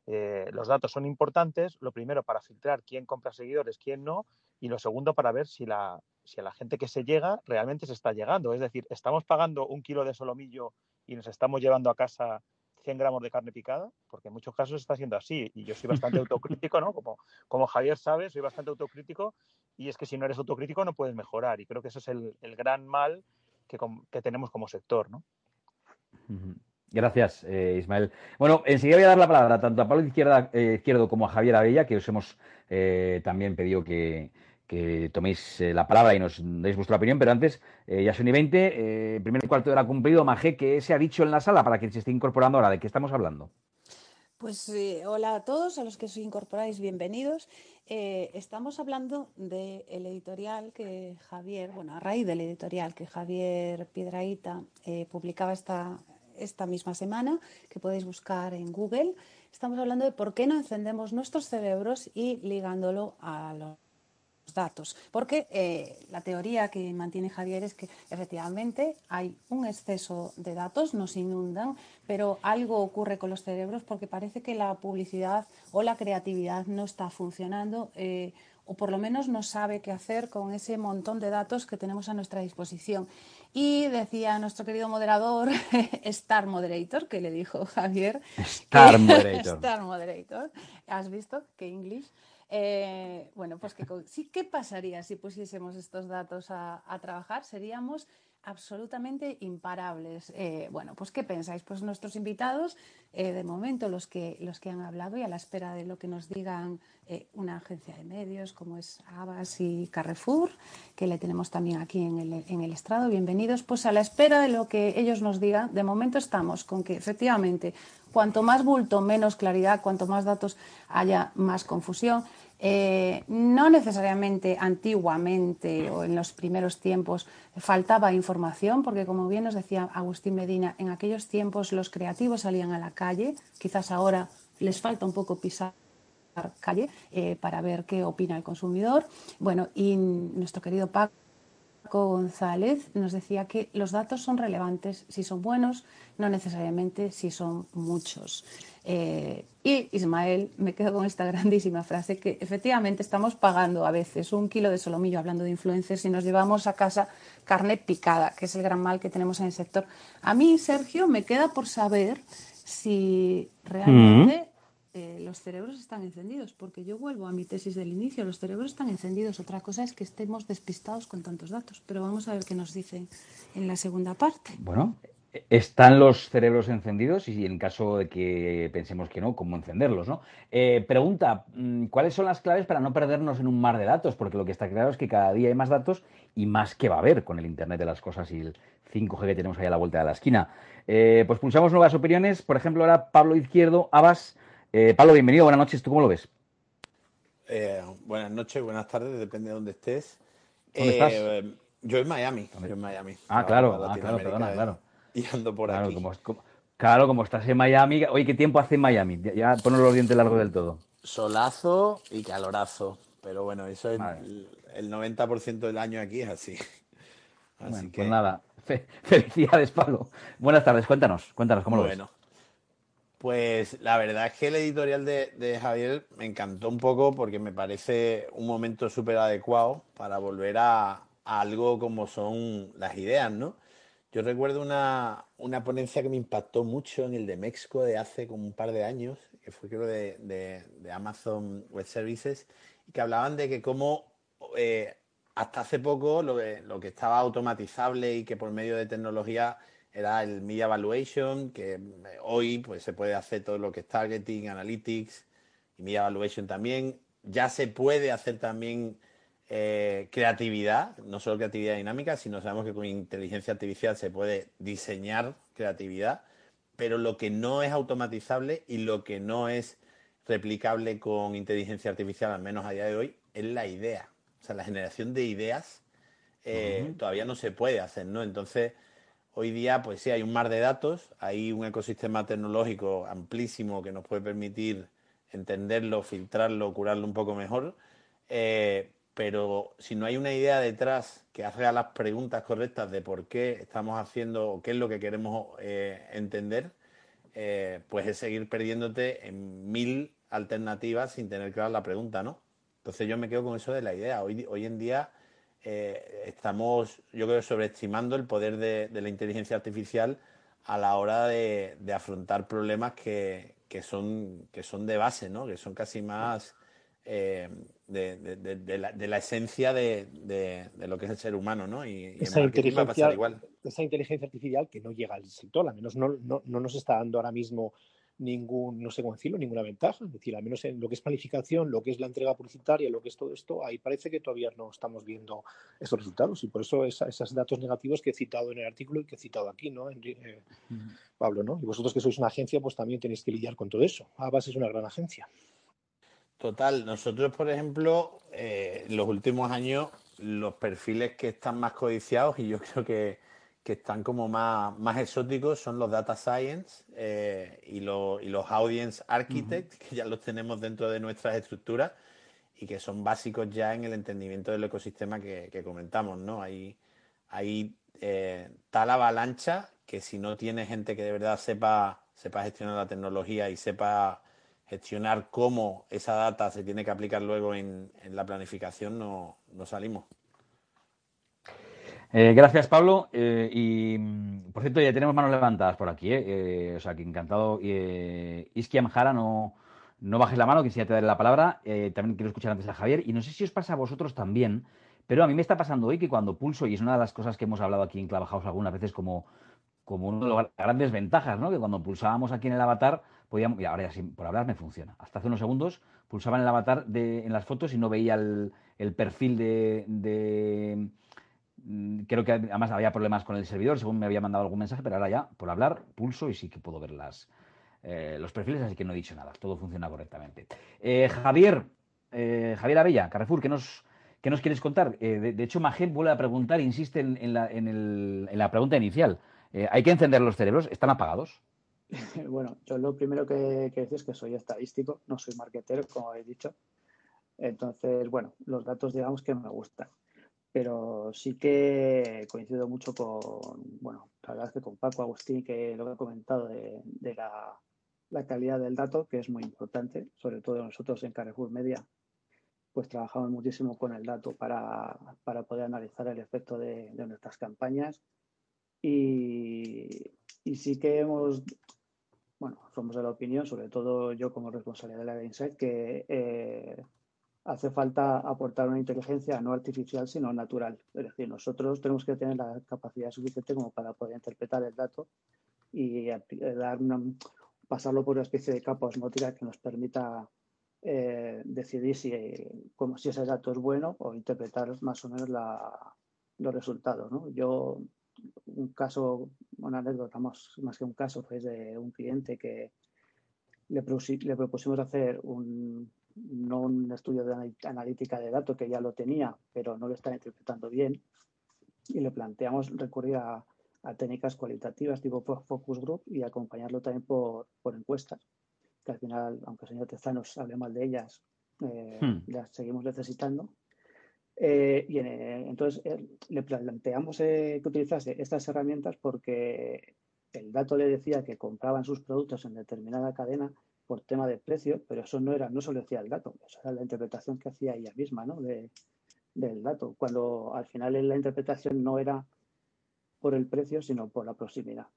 eh, los datos son importantes, lo primero para filtrar quién compra seguidores, quién no, y lo segundo para ver si, la, si a la gente que se llega realmente se está llegando. Es decir, estamos pagando un kilo de solomillo y nos estamos llevando a casa 100 gramos de carne picada, porque en muchos casos está siendo así. Y yo soy bastante autocrítico, ¿no? Como, como Javier sabe, soy bastante autocrítico y es que si no eres autocrítico no puedes mejorar. Y creo que ese es el, el gran mal que, que tenemos como sector, ¿no? Gracias, eh, Ismael. Bueno, enseguida voy a dar la palabra tanto a Pablo Izquierda, eh, Izquierdo como a Javier Abella, que os hemos eh, también pedido que, toméis la palabra y nos deis vuestra opinión, pero antes, ya son y 20, primer cuarto de hora cumplido, Maje, ¿qué se ha dicho en la sala para quien se esté incorporando ahora? ¿De qué estamos hablando? Pues hola a todos, a los que os incorporáis, bienvenidos. estamos hablando del editorial que Javier, bueno, a raíz del editorial que Javier Piedraíta publicaba esta, esta misma semana, que podéis buscar en Google. Estamos hablando de por qué no encendemos nuestros cerebros y ligándolo a los datos. Porque eh, la teoría que mantiene Javier es que efectivamente hay un exceso de datos, nos inundan, pero algo ocurre con los cerebros porque parece que la publicidad o la creatividad no está funcionando. Eh, o por lo menos no sabe qué hacer con ese montón de datos que tenemos a nuestra disposición. Y decía nuestro querido moderador, Star Moderator, que le dijo Javier. Star Moderator. Star Moderator. ¿Has visto? ¿Qué inglés? Eh, bueno, pues que, sí, ¿qué pasaría si pusiésemos estos datos a, trabajar? Seríamos absolutamente imparables. Eh, bueno, pues ¿qué pensáis? Pues nuestros invitados, eh, de momento los que, los que han hablado y a la espera de lo que nos digan una agencia de medios como es Abbas y Carrefour, que le tenemos también aquí en el, en el estrado, bienvenidos, pues a la espera de lo que ellos nos digan, de momento estamos con que efectivamente cuanto más bulto, menos claridad, cuanto más datos haya, más confusión. Eh, no necesariamente antiguamente o en los primeros tiempos faltaba información, porque como bien nos decía Agustín Medina, en aquellos tiempos los creativos salían a la calle, quizás ahora les falta un poco pisar calle eh, para ver qué opina el consumidor. Bueno, y nuestro querido Paco González nos decía que los datos son relevantes si son buenos, no necesariamente si son muchos. Eh, y Ismael, me quedo con esta grandísima frase que efectivamente estamos pagando a veces un kilo de solomillo hablando de influencers y nos llevamos a casa carne picada, que es el gran mal que tenemos en el sector. A mí, Sergio, me queda por saber si realmente eh, los cerebros están encendidos, porque yo vuelvo a mi tesis del inicio, los cerebros están encendidos. Otra cosa es que estemos despistados con tantos datos, pero vamos a ver qué nos dicen en la segunda parte. Bueno, están los cerebros encendidos y en caso de que pensemos que no, ¿cómo encenderlos? ¿no? Eh, pregunta, mm, ¿cuáles son las claves para no perdernos en un mar de datos? Porque lo que está claro es que cada día hay más datos y más que va a haber con el Internet de las cosas y el 5G que tenemos ahí a la vuelta de la esquina. Eh, pues pulsamos nuevas opiniones. Por ejemplo, ahora Pablo Izquierdo, Abbas eh, Pablo, bienvenido, buenas noches. ¿Tú cómo lo ves? Buenas noches, buenas tardes, depende de dónde estés. ¿Dónde estás? Yo en Miami. Yo en Miami. Ah, claro, ah, claro, perdona, claro. Y ando por aquí. claro, como estás en Miami. Oye, ¿qué tiempo hace en Miami? Ya, ponos los dientes largos del todo. Solazo y calorazo. Pero bueno, eso es el, 90% del año aquí es así. así que... Pues nada, felicidades, Pablo. Buenas tardes, cuéntanos, cuéntanos, ¿cómo lo ves? Pues la verdad es que el editorial de, Javier me encantó un poco porque me parece un momento súper adecuado para volver a, algo como son las ideas, ¿no? Yo recuerdo una, ponencia que me impactó mucho en el de México de hace como un par de años, que fue creo de, Amazon Web Services, y que hablaban de que cómo eh, hasta hace poco lo lo que estaba automatizable y que por medio de tecnología era el Media Evaluation, que eh, hoy pues, se puede hacer todo lo que es targeting, analytics y Media Evaluation también. Ya se puede hacer también eh, creatividad, no solo creatividad dinámica, sino sabemos que con inteligencia artificial se puede diseñar creatividad. pero lo que no es automatizable y lo que no es replicable con inteligencia artificial, al menos a día de hoy, es la idea. O sea, la generación de ideas eh, todavía no se puede hacer, ¿no? Entonces, hoy día, pues sí, hay un mar de datos, hay un ecosistema tecnológico amplísimo que nos puede permitir entenderlo, filtrarlo, curarlo un poco mejor. Eh, pero si no hay una idea detrás que haga las preguntas correctas de por qué estamos haciendo o qué es lo que queremos eh, entender, eh, pues es seguir perdiéndote en mil alternativas sin tener clara la pregunta, ¿no? Entonces yo me quedo con eso de la idea. Hoy, hoy en día eh, estamos, yo creo, sobreestimando el poder de, la inteligencia artificial a la hora de, afrontar problemas que, que, son, que son de base, ¿no? Que son casi más de, la, esencia de, lo que es el ser humano, ¿no? Y, esa, inteligencia, igual. esa inteligencia artificial que no llega al sector, al menos no, no, no, nos está dando ahora mismo ningún, no sé cómo decirlo, ninguna ventaja. Es decir, al menos en lo que es planificación, lo que es la entrega publicitaria, lo que es todo esto, ahí parece que todavía no estamos viendo estos resultados. Y por eso esos datos negativos que he citado en el artículo y que he citado aquí, ¿no? Eh, Pablo, ¿no? Y vosotros que sois una agencia, pues también tenéis que lidiar con todo eso. Abbas es una gran agencia. Total, nosotros, por ejemplo, eh, en los últimos años, los perfiles que están más codiciados y yo creo que, están como más, más exóticos son los data science eh, y, los, y, los audience architects, que ya los tenemos dentro de nuestras estructuras y que son básicos ya en el entendimiento del ecosistema que, comentamos, ¿no? Hay, hay eh, tal avalancha que si no tiene gente que de verdad sepa, sepa gestionar la tecnología y sepa gestionar cómo esa data se tiene que aplicar luego en, la planificación, no, salimos. Eh, gracias, Pablo. Eh, y por cierto, ya tenemos manos levantadas por aquí. ¿eh? o sea, que encantado. Isquiam Jara, no, no bajes la mano, que si te daré la palabra. también quiero escuchar antes a Javier. Y no sé si os pasa a vosotros también, pero a mí me está pasando hoy que cuando pulso, y es una de las cosas que hemos hablado aquí en Clavajaos algunas veces como, como una de las grandes ventajas, ¿no? Que cuando pulsábamos aquí en el avatar ahora ya por hablar me funciona. Hasta hace unos segundos pulsaba en el avatar de, en las fotos y no veía el, perfil de, mm, Creo que además había problemas con el servidor, según me había mandado algún mensaje, pero ahora ya, por hablar, pulso y sí que puedo ver las, eh, los perfiles, así que no he dicho nada, todo funciona correctamente. Eh, Javier, eh, Javier Abella, Carrefour, ¿qué nos, qué nos quieres contar? De, hecho, Majet vuelve a preguntar, insiste en, la, en la pregunta inicial. ¿Hay que encender los cerebros? ¿Están apagados? bueno, yo lo primero que, que decir es que soy estadístico, no soy marketero, como he dicho. Entonces, bueno, los datos digamos que me gustan. Pero sí que coincido mucho con, bueno, la verdad es que con Paco Agustín, que lo que ha comentado de, la, calidad del dato, que es muy importante, sobre todo nosotros en Carrefour Media, pues trabajamos muchísimo con el dato para, poder analizar el efecto de, nuestras campañas. Y sí que hemos bueno, somos de la opinión, sobre todo yo como responsable de la Insight, que eh, hace falta aportar una inteligencia no artificial, sino natural. Es decir, nosotros tenemos que tener la capacidad suficiente como para poder interpretar el dato y eh, dar pasarlo por una especie de capa osmótica que nos permita eh, decidir si, como, si ese dato es bueno o interpretar más o menos los resultados. ¿no? Yo un caso, una anécdota más, más que un caso, fue de un cliente que le, le propusimos hacer un, no un estudio de analítica de datos que ya lo tenía, pero no lo estaba interpretando bien, y le planteamos recurrir a, técnicas cualitativas tipo focus group y acompañarlo también por, por encuestas, que al final, aunque el señor Tezanos hable mal de ellas, eh, hmm. las seguimos necesitando. Eh, y eh, entonces eh, le planteamos que utilizase estas herramientas porque el dato le decía que compraban sus productos en determinada cadena por tema de precio, pero eso no era, no solo decía el dato, eso era la interpretación que hacía ella misma ¿no? de, del dato, cuando al final la interpretación no era por el precio, sino por la proximidad.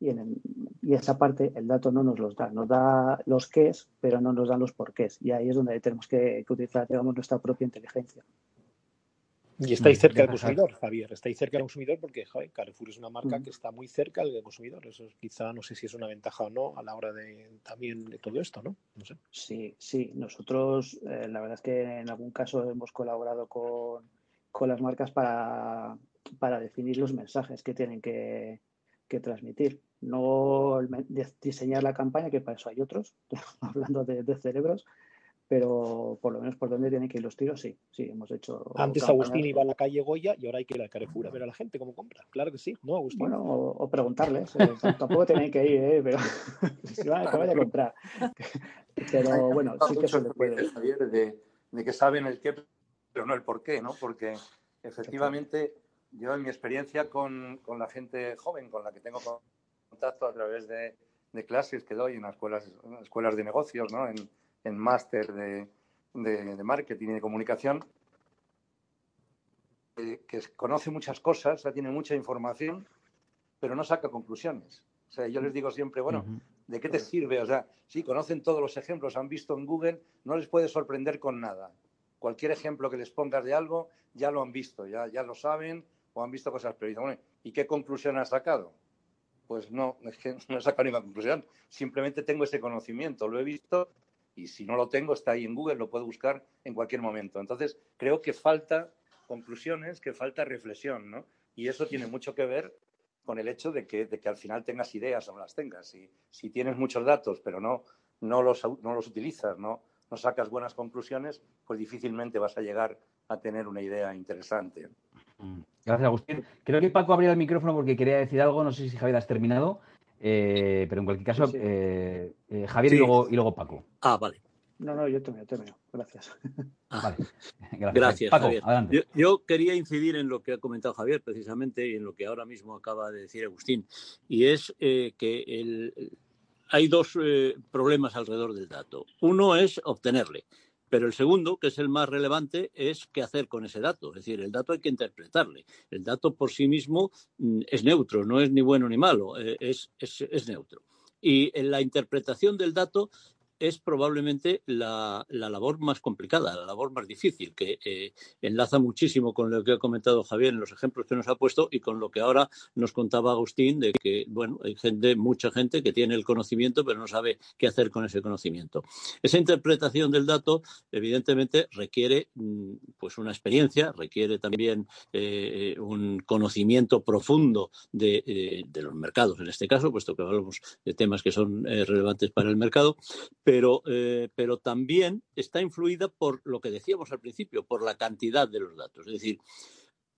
Y, en, y esa parte el dato no nos los da, nos da los qués, pero no nos da los porqués. Y ahí es donde tenemos que, utilizar, digamos, nuestra propia inteligencia. Y estáis mm, cerca del consumidor, Javier. Estáis cerca del consumidor porque Carrefour es una marca mm. que está muy cerca del consumidor. Eso quizá no sé si es una ventaja o no a la hora de también de todo esto, ¿no? no sé. Sí, sí. Nosotros, eh, la verdad es que en algún caso hemos colaborado con, con las marcas para, para definir los mensajes que tienen que, que transmitir. No diseñar la campaña, que para eso hay otros, hablando de, cerebros, pero por lo menos por dónde tienen que ir los tiros, sí, sí, hemos hecho. Antes Agustín iba a la calle Goya y ahora hay que ir al Carrefour a ver a la gente cómo compra. Claro que sí, ¿no, Agustín? Bueno, o, preguntarles, eh, tampoco tienen que ir, ¿eh? pero si van a, vaya a comprar. pero bueno, sí que se le puede. de, de que saben el qué, pero no el por qué, ¿no? Porque efectivamente yo en mi experiencia con, con, la gente joven con la que tengo contacto a través de, de clases que doy en las escuelas, escuelas de negocios, ¿no? en, en máster de, de, marketing y de comunicación, eh, que conoce muchas cosas, tiene mucha información, pero no saca conclusiones. O sea, yo les digo siempre, bueno, ¿de qué te sirve? O sea, sí, conocen todos los ejemplos, han visto en Google, no les puede sorprender con nada. Cualquier ejemplo que les pongas de algo, ya lo han visto, ya, ya lo saben, o han visto cosas, pero dicen, bueno, ¿y qué conclusión has sacado? Pues no, es que no he sacado ninguna conclusión, simplemente tengo ese conocimiento, lo he visto y si no lo tengo está ahí en Google, lo puedo buscar en cualquier momento. Entonces, creo que falta conclusiones, que falta reflexión, ¿no? Y eso tiene mucho que ver con el hecho de que, de que al final tengas ideas o no las tengas. Si, si tienes muchos datos, pero no, no, los, no los utilizas, ¿no? no sacas buenas conclusiones, pues difícilmente vas a llegar a tener una idea interesante. Gracias, Agustín. Creo que Paco abrió el micrófono porque quería decir algo. No sé si Javier has terminado, eh, pero en cualquier caso, eh, eh, Javier y, luego, y luego Paco. Ah, vale. No, no, yo termino, termino. Gracias. Ah, vale. Gracias, Paco, Javier. Yo, yo, quería incidir en lo que ha comentado Javier precisamente y en lo que ahora mismo acaba de decir Agustín. Y es que el, hay dos problemas alrededor del dato. Uno es obtenerle. Pero el segundo, que es el más relevante, es qué hacer con ese dato. Es decir, el dato hay que interpretarle. El dato por sí mismo mm, es neutro, no es ni bueno ni malo, eh, es, es, es neutro. Y en la interpretación del dato es probablemente la, labor más complicada, la labor más difícil, que eh, enlaza muchísimo con lo que ha comentado Javier en los ejemplos que nos ha puesto y con lo que ahora nos contaba Agustín de que, bueno, hay gente, mucha gente que tiene el conocimiento pero no sabe qué hacer con ese conocimiento. Esa interpretación del dato, evidentemente, requiere mm, pues una experiencia, requiere también eh, un conocimiento profundo eh, de, los mercados, en este caso, puesto que hablamos de temas que son relevantes para el mercado, eh, pero también está influida por lo que decíamos al principio, por la cantidad de los datos. Es decir,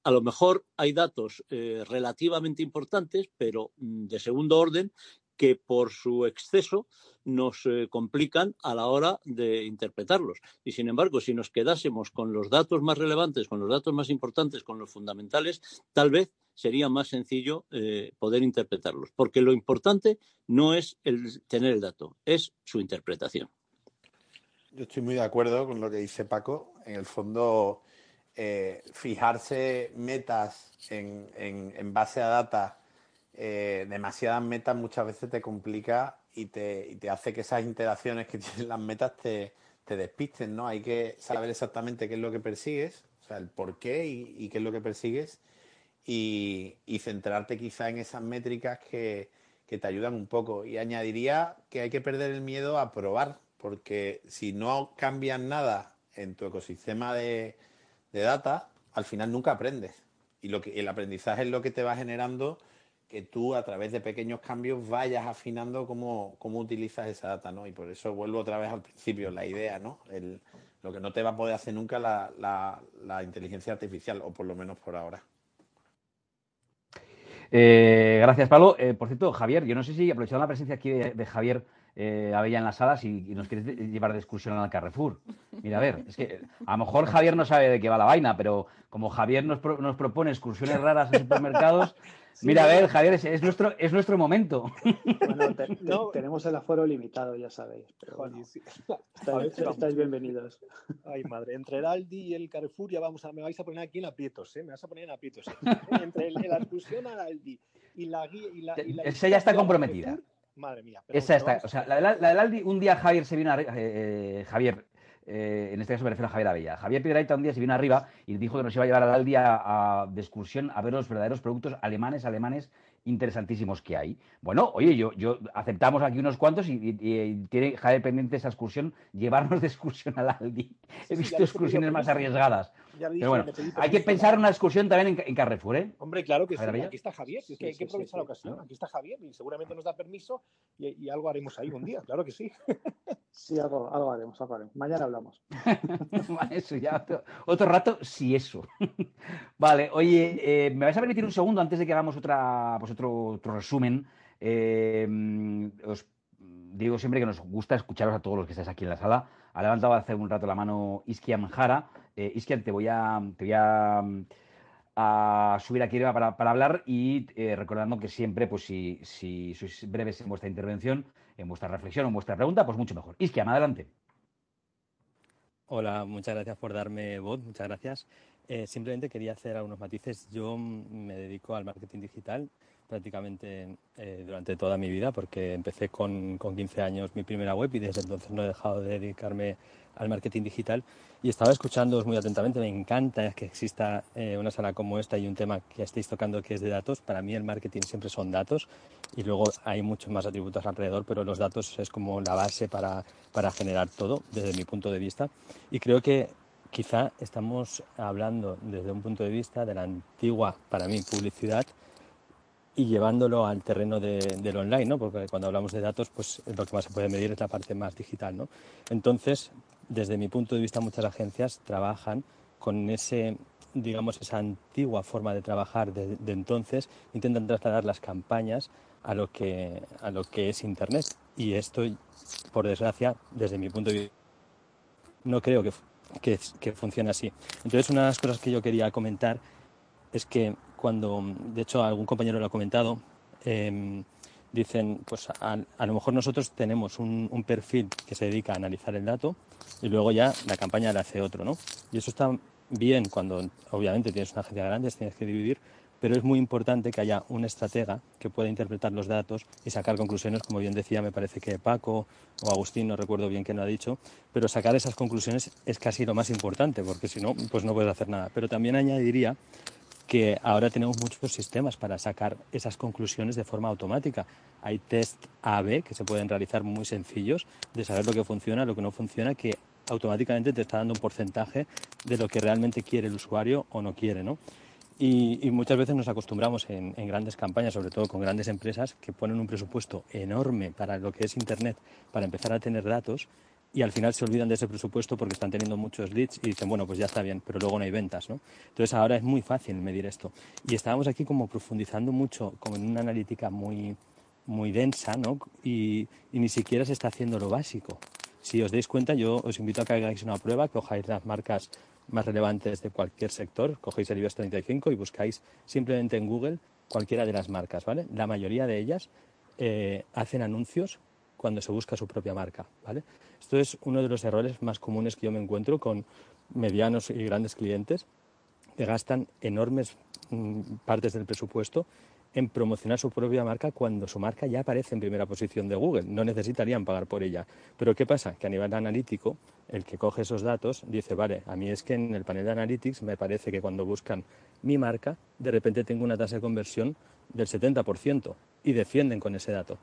a lo mejor hay datos eh, relativamente importantes, pero mm, de segundo orden, que por su exceso nos eh, complican a la hora de interpretarlos. Y sin embargo, si nos quedásemos con los datos más relevantes, con los datos más importantes, con los fundamentales, tal vez sería más sencillo eh, poder interpretarlos. Porque lo importante no es el tener el dato, es su interpretación. Yo estoy muy de acuerdo con lo que dice Paco. En el fondo, eh, fijarse metas en, en base a data eh, demasiadas metas muchas veces te complica y te, y te, hace que esas interacciones que tienen las metas te, te, despisten, ¿no? Hay que saber exactamente qué es lo que persigues, o sea, el por qué y, qué es lo que persigues y, y, centrarte quizá en esas métricas que, que te ayudan un poco. Y añadiría que hay que perder el miedo a probar, porque si no cambias nada en tu ecosistema de, de data, al final nunca aprendes. Y lo que, el aprendizaje es lo que te va generando que tú a través de pequeños cambios vayas afinando cómo, cómo utilizas esa data, ¿no? Y por eso vuelvo otra vez al principio, la idea, ¿no? El, lo que no te va a poder hacer nunca la, la, inteligencia artificial, o por lo menos por ahora. Eh, gracias, Pablo. Eh, por cierto, Javier, yo no sé si aprovechando la presencia aquí de, Javier eh, Abella en las salas y, nos quieres llevar de excursión al Carrefour. Mira, a ver, es que a lo mejor Javier no sabe de qué va la vaina, pero como Javier nos, nos propone excursiones raras en supermercados, Mira, a ver, Javier, es, nuestro, es nuestro momento. Bueno, tenemos el aforo limitado, ya sabéis. Pero estáis, bienvenidos. Ay, madre, entre el Aldi y el Carrefour ya vamos a, me vais a poner aquí en aprietos, ¿eh? Me vas a poner en aprietos. ¿eh? Entre la excursión al Aldi y la guía y la... Y Esa ya está comprometida. Madre mía. Esa está, o sea, la, la, del Aldi, un día Javier se vino a... Eh, Javier, eh, en este caso me refiero a Javier Abella. Javier Piedraita un día se vino arriba y dijo que nos iba a llevar al día a, de excursión a ver los verdaderos productos alemanes, alemanes interesantísimos que hay. Bueno, oye, yo, yo aceptamos aquí unos cuantos y, tiene Javier pendiente esa excursión, llevarnos de excursión al Aldi. He visto excursiones más arriesgadas. Pero bueno, hay que pensar en una excursión también en, Carrefour, ¿eh? Hombre, claro que sí. Aquí está Javier, es que hay que aprovechar la ocasión. Aquí está Javier y seguramente nos da permiso y, algo haremos ahí un día, claro que sí. Sí, algo, haremos, algo haremos. Mañana hablamos. eso ya, otro, rato, sí eso. vale, oye, eh, ¿me vais a permitir un segundo antes de que hagamos otra, pues otro, otro resumen? Eh, os digo siempre que nos gusta escucharos a todos los que estáis aquí en la sala. Ha levantado hace un rato la mano Iskian Jara. Eh, Iskian, te voy a, te voy a, subir aquí para, para hablar y eh, recordando que siempre, pues si, si sois breves en vuestra intervención, en vuestra reflexión o en vuestra pregunta, pues mucho mejor. Iskian, adelante. Hola, muchas gracias por darme voz, muchas gracias. Eh, simplemente quería hacer algunos matices. Yo me dedico al marketing digital prácticamente eh, durante toda mi vida, porque empecé con, con 15 años mi primera web y desde entonces no he dejado de dedicarme al marketing digital. Y estaba escuchándoos muy atentamente, me encanta que exista eh, una sala como esta y un tema que estéis tocando que es de datos. Para mí el marketing siempre son datos y luego hay muchos más atributos alrededor, pero los datos es como la base para, para generar todo desde mi punto de vista. Y creo que quizá estamos hablando desde un punto de vista de la antigua, para mí, publicidad y llevándolo al terreno de, del online, ¿no? Porque cuando hablamos de datos, pues lo que más se puede medir es la parte más digital, ¿no? Entonces, desde mi punto de vista, muchas agencias trabajan con ese, digamos, esa antigua forma de trabajar de, entonces, intentan trasladar las campañas a lo que, a lo que es Internet. Y esto, por desgracia, desde mi punto de vista, no creo que, que, que funcione así. Entonces, una de las cosas que yo quería comentar es que cuando, de hecho, algún compañero lo ha comentado, em, dicen, pues a, lo mejor nosotros tenemos un, perfil que se dedica a analizar el dato y luego ya la campaña la hace otro, ¿no? Y eso está bien cuando, obviamente, tienes una agencia grande, tienes que dividir, pero es muy importante que haya un estratega que pueda interpretar los datos y sacar conclusiones, como bien decía, me parece que Paco o Agustín, no recuerdo bien quién lo ha dicho, pero sacar esas conclusiones es casi lo más importante, porque si no, pues no puedes hacer nada. Pero también añadiría que ahora tenemos muchos sistemas para sacar esas conclusiones de forma automática. Hay test A-B que se pueden realizar muy sencillos de saber lo que funciona, lo que no funciona, que automáticamente te está dando un porcentaje de lo que realmente quiere el usuario o no quiere, ¿no? Y, muchas veces nos acostumbramos en, en, grandes campañas, sobre todo con grandes empresas, que ponen un presupuesto enorme para lo que es Internet, para empezar a tener datos, y al final se olvidan de ese presupuesto porque están teniendo muchos leads y dicen, bueno, pues ya está bien, pero luego no hay ventas, ¿no? Entonces ahora es muy fácil medir esto. Y estábamos aquí como profundizando mucho, como en una analítica muy, muy densa, ¿no? Y, ni siquiera se está haciendo lo básico. Si os dais cuenta, yo os invito a que hagáis una prueba, que cojáis las marcas más relevantes de cualquier sector, cogéis el IBEX 35 y buscáis simplemente en Google cualquiera de las marcas, ¿vale? La mayoría de ellas eh, hacen anuncios cuando se busca su propia marca. Esto es uno de los errores más comunes que yo me encuentro con medianos y grandes clientes que gastan enormes mm, partes del presupuesto en promocionar su propia marca cuando su marca ya aparece en primera posición de Google. No necesitarían pagar por ella. Pero ¿qué pasa? Que a nivel analítico, el que coge esos datos dice, vale, a mí es que en el panel de Analytics me parece que cuando buscan mi marca, de repente tengo una tasa de conversión del 70% y defienden con ese dato.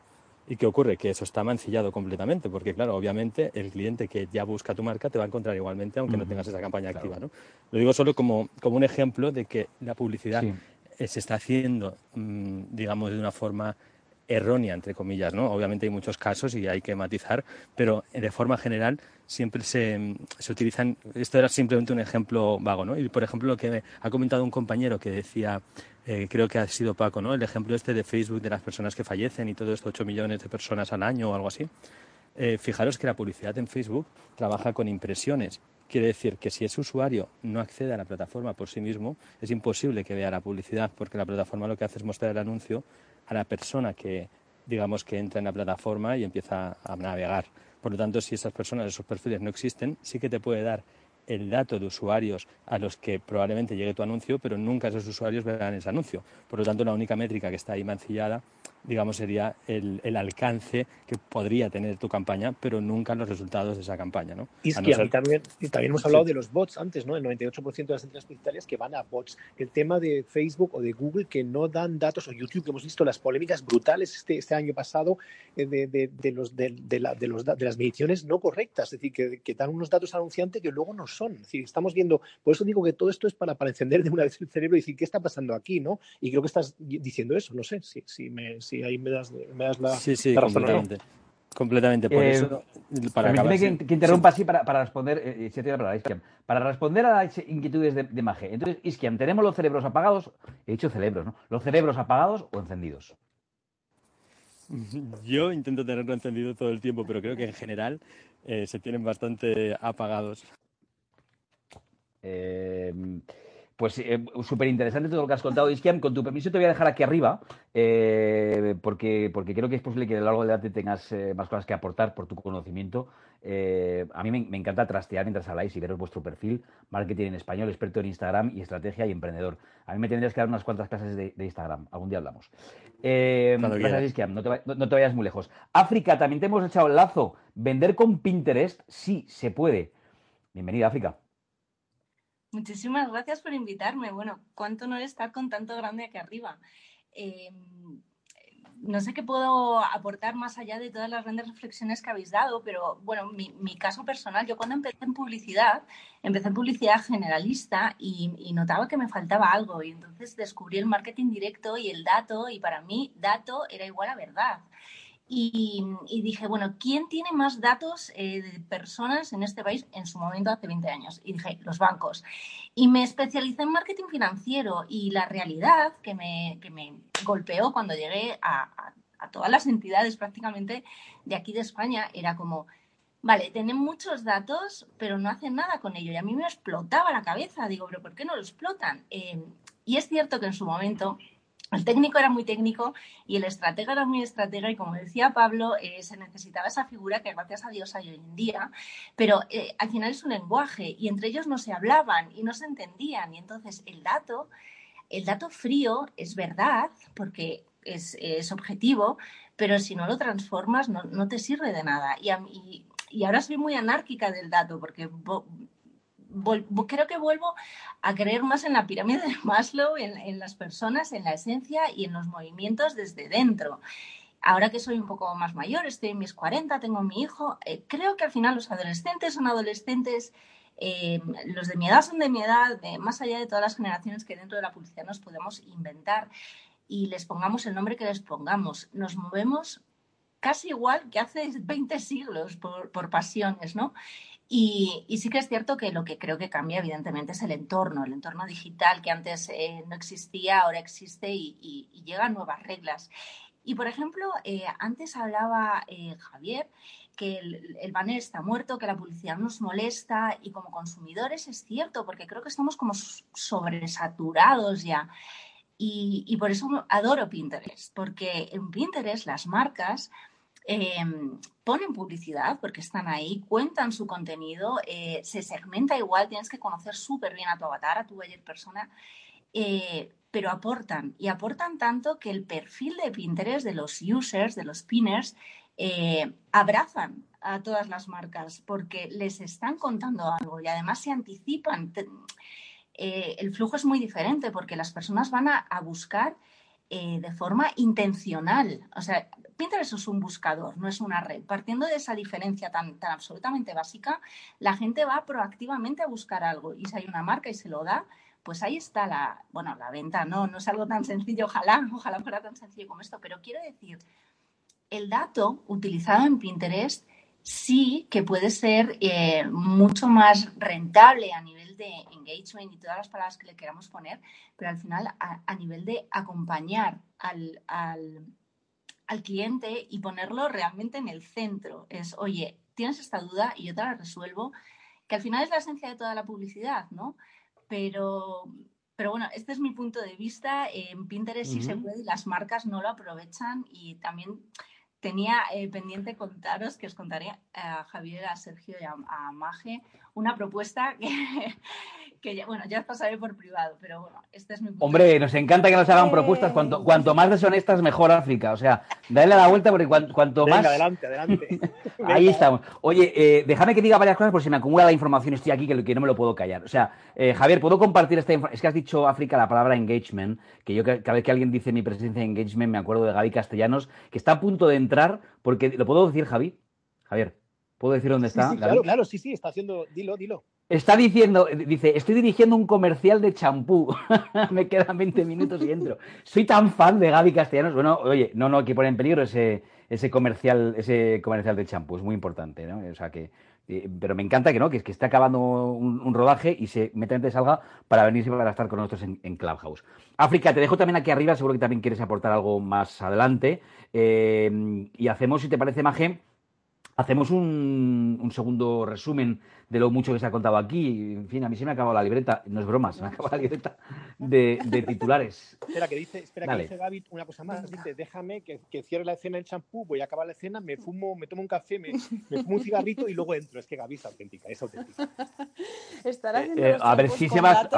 ¿Y qué ocurre? Que eso está mancillado completamente, porque claro, obviamente el cliente que ya busca tu marca te va a encontrar igualmente aunque no tengas esa campaña activa. ¿no? Lo digo solo como, como un ejemplo de que la publicidad se está haciendo, mm, digamos, de una forma errónea, entre comillas, ¿no? Obviamente hay muchos casos y hay que matizar, pero de forma general siempre se, se, utilizan, esto era simplemente un ejemplo vago, ¿no? Y por ejemplo lo que ha comentado un compañero que decía, eh, creo que ha sido Paco, ¿no? El ejemplo este de Facebook de las personas que fallecen y todo esto, 8 millones de personas al año o algo así. Eh, fijaros que la publicidad en Facebook trabaja con impresiones. Quiere decir que si ese usuario no accede a la plataforma por sí mismo, es imposible que vea la publicidad, porque la plataforma lo que hace es mostrar el anuncio a la persona que, digamos, que entra en la plataforma y empieza a navegar. Por lo tanto, si esas personas, esos perfiles no existen, sí que te puede dar el dato de usuarios a los que probablemente llegue tu anuncio, pero nunca esos usuarios verán ese anuncio. Por lo tanto, la única métrica que está ahí mancillada digamos, sería el, alcance que podría tener tu campaña, pero nunca los resultados de esa campaña, ¿no? Y es que también, también hemos hablado de los bots antes, ¿no? El 98% de las entradas publicitarias que van a bots. El tema de Facebook o de Google que no dan datos, o YouTube, que hemos visto las polémicas brutales este, este año pasado eh, de, de, los, de, la, de, los, de las mediciones no correctas, es decir, que, que, dan unos datos anunciantes que luego no son. Es decir, estamos viendo, por eso digo que todo esto es para, para encender de una vez el cerebro y decir, ¿qué está pasando aquí, no? Y creo que estás diciendo eso, no sé, si, si, me, si ahí me das, me das la, sí, sí, completamente. Completamente, por eh, eso. Para que, que, interrumpa así para, para responder, eh, si te la Iskiam, para responder a las inquietudes de, de Maje. Entonces, Iskiam, ¿tenemos los cerebros apagados? He dicho cerebros, ¿no? ¿Los cerebros apagados o encendidos? Yo intento tenerlo encendido todo el tiempo, pero creo que en general eh, se tienen bastante apagados. Eh, pues eh, súper interesante todo lo que has contado, Iskiam. Con tu permiso te voy a dejar aquí arriba, eh, porque, porque creo que es posible que a lo largo del debate tengas eh, más cosas que aportar por tu conocimiento. a mí me, encanta trastear mientras habláis y veros vuestro perfil, marketing en español, experto en Instagram y estrategia y emprendedor. A mí me tendrías que dar unas cuantas clases de, Instagram. Algún día hablamos. gracias, Iskiam. No te, no te vayas muy lejos. África, también te hemos echado el lazo. ¿Vender con Pinterest? Sí, se puede. Bienvenida, África. Muchísimas gracias por invitarme. Bueno, cuánto no estar con tanto grande aquí arriba. Em, no sé qué puedo aportar más allá de todas las grandes reflexiones que habéis dado, pero bueno, mi, caso personal, yo cuando empecé en publicidad, empecé en publicidad generalista y, notaba que me faltaba algo y entonces descubrí el marketing directo y el dato y para mí dato era igual a verdad. Y, dije, bueno, ¿quién tiene más datos eh, de personas en este país en su momento hace 20 años? Y dije, los bancos. Y me especialicé en marketing financiero y la realidad que me, que me golpeó cuando llegué a, a, todas las entidades prácticamente de aquí de España era como, vale, tienen muchos datos, pero no hacen nada con ello. Y a mí me explotaba la cabeza. Digo, pero ¿por qué no lo explotan? Eh, y es cierto que en su momento el técnico era muy técnico y el estratega era muy estratega y como decía Pablo, eh, se necesitaba esa figura que gracias a Dios hay hoy en día, pero eh, al final es un lenguaje y entre ellos no se hablaban y no se entendían y entonces el dato, el dato frío es verdad porque es, objetivo, pero si no lo transformas no, te sirve de nada. Y, y ahora soy muy anárquica del dato porque creo que vuelvo a creer más en la pirámide de Maslow, en, las personas, en la esencia y en los movimientos desde dentro. Ahora que soy un poco más mayor, estoy en mis 40, tengo mi hijo, eh, creo que al final los adolescentes son adolescentes, eh, los de mi edad son de mi edad, más allá de todas las generaciones que dentro de la publicidad nos podemos inventar y les pongamos el nombre que les pongamos. Nos movemos casi igual que hace 20 siglos por, por pasiones, ¿no? Y, sí que es cierto que lo que creo que cambia, evidentemente, es el entorno, el entorno digital que antes eh, no existía, ahora existe y, llegan nuevas reglas. Y, por ejemplo, eh, antes hablaba eh, Javier que el, banner está muerto, que la publicidad nos molesta y como consumidores es cierto, porque creo que estamos como sobresaturados ya. Y, y por eso adoro Pinterest, porque en Pinterest las marcas Em, ponen publicidad porque están ahí, cuentan su contenido, eh, se segmenta igual, tienes que conocer súper bien a tu avatar, a tu buyer persona, eh, pero aportan y aportan tanto que el perfil de Pinterest de los users, de los pinners, eh, abrazan a todas las marcas porque les están contando algo y además se anticipan. el flujo es muy diferente porque las personas van a buscar eh, de forma intencional. O sea, Pinterest es un buscador, no es una red. Partiendo de esa diferencia tan, tan absolutamente básica, la gente va proactivamente a buscar algo y si hay una marca y se lo da, pues ahí está la, bueno, la venta, no, no es algo tan sencillo, ojalá, ojalá fuera tan sencillo como esto, pero quiero decir, el dato utilizado en Pinterest sí que puede ser eh, mucho más rentable a nivel de engagement y todas las palabras que le queramos poner, pero al final a, nivel de acompañar al, al, cliente y ponerlo realmente en el centro. Es, oye, tienes esta duda y yo te la resuelvo, que al final es la esencia de toda la publicidad, ¿no? Pero, pero bueno, este es mi punto de vista. En Pinterest sí se puede y las marcas no lo aprovechan y también tenía eh, pendiente contaros que os contaría a Javier, a Sergio y a, Maje una propuesta que, que ya, bueno, ya os pasaré por privado, pero bueno, este es mi punto. Hombre, nos encanta que nos hagan propuestas. Cuanto, cuanto más deshonestas, mejor África. O sea, dale la vuelta porque cuanto, más. adelante, adelante. Ahí estamos. Oye, eh, déjame que diga varias cosas porque si me acumula la información. Estoy aquí que, que no me lo puedo callar. O sea, eh, Javier, ¿puedo compartir esta información? Es que has dicho África la palabra engagement, que yo cada vez que alguien dice mi presencia en engagement me acuerdo de Gaby Castellanos, que está a punto de entrar, porque ¿lo puedo decir, Javi? Javier, ¿puedo decir dónde está? Sí, claro, claro, sí, sí, está haciendo. Dilo, dilo. Está diciendo, dice, estoy dirigiendo un comercial de champú. Me quedan 20 minutos y entro. Soy tan fan de Gaby Castellanos. Bueno, oye, no, no, que pone en peligro ese, ese comercial, ese comercial de champú. Es muy importante, ¿no? O sea que. Eh, pero me encanta que no, que es que esté acabando un, rodaje y se inmediatamente salga para venirse para estar con nosotros en, Clubhouse. África, te dejo también aquí arriba, seguro que también quieres aportar algo más adelante. Eh, y hacemos, si te parece, Maje, hacemos un, un segundo resumen de lo mucho que se ha contado aquí. En fin, a mí se me ha acabado la libreta, no es broma, se me ha acabado la libreta de, titulares. Espera, que dice, espera que dice Gaby una cosa más. Dice, déjame que, que cierre la escena del champú, voy a acabar la escena, me fumo, me tomo un café, me, me fumo un cigarrito y luego entro. Es que Gaby es auténtica, es auténtica. Estará eh, eh, a ver si se va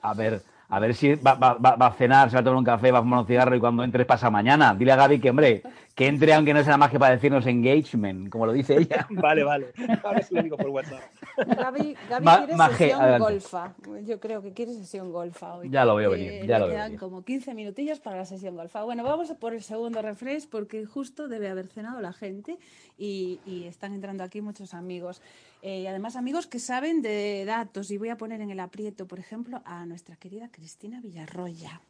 a ver a ver si va, a cenar, se va a tomar un café, va a fumar un cigarro y cuando entres pasa mañana. Dile a Gaby que, hombre, que entre aunque no sea más que para decirnos engagement, como lo dice ella. vale, vale. Ahora sí lo digo por WhatsApp. Gaby, Gaby quiere sesión golfa. Yo creo que quiere sesión golfa hoy. Ya lo veo venir. Ya lo quedan venir. como 15 minutillos para la sesión golfa. Bueno, vamos por el segundo refresh porque justo debe haber cenado la gente y, y están entrando aquí muchos amigos. Eh, y además amigos que saben de datos. Y voy a poner en el aprieto, por ejemplo, a nuestra querida Cristina Villarroya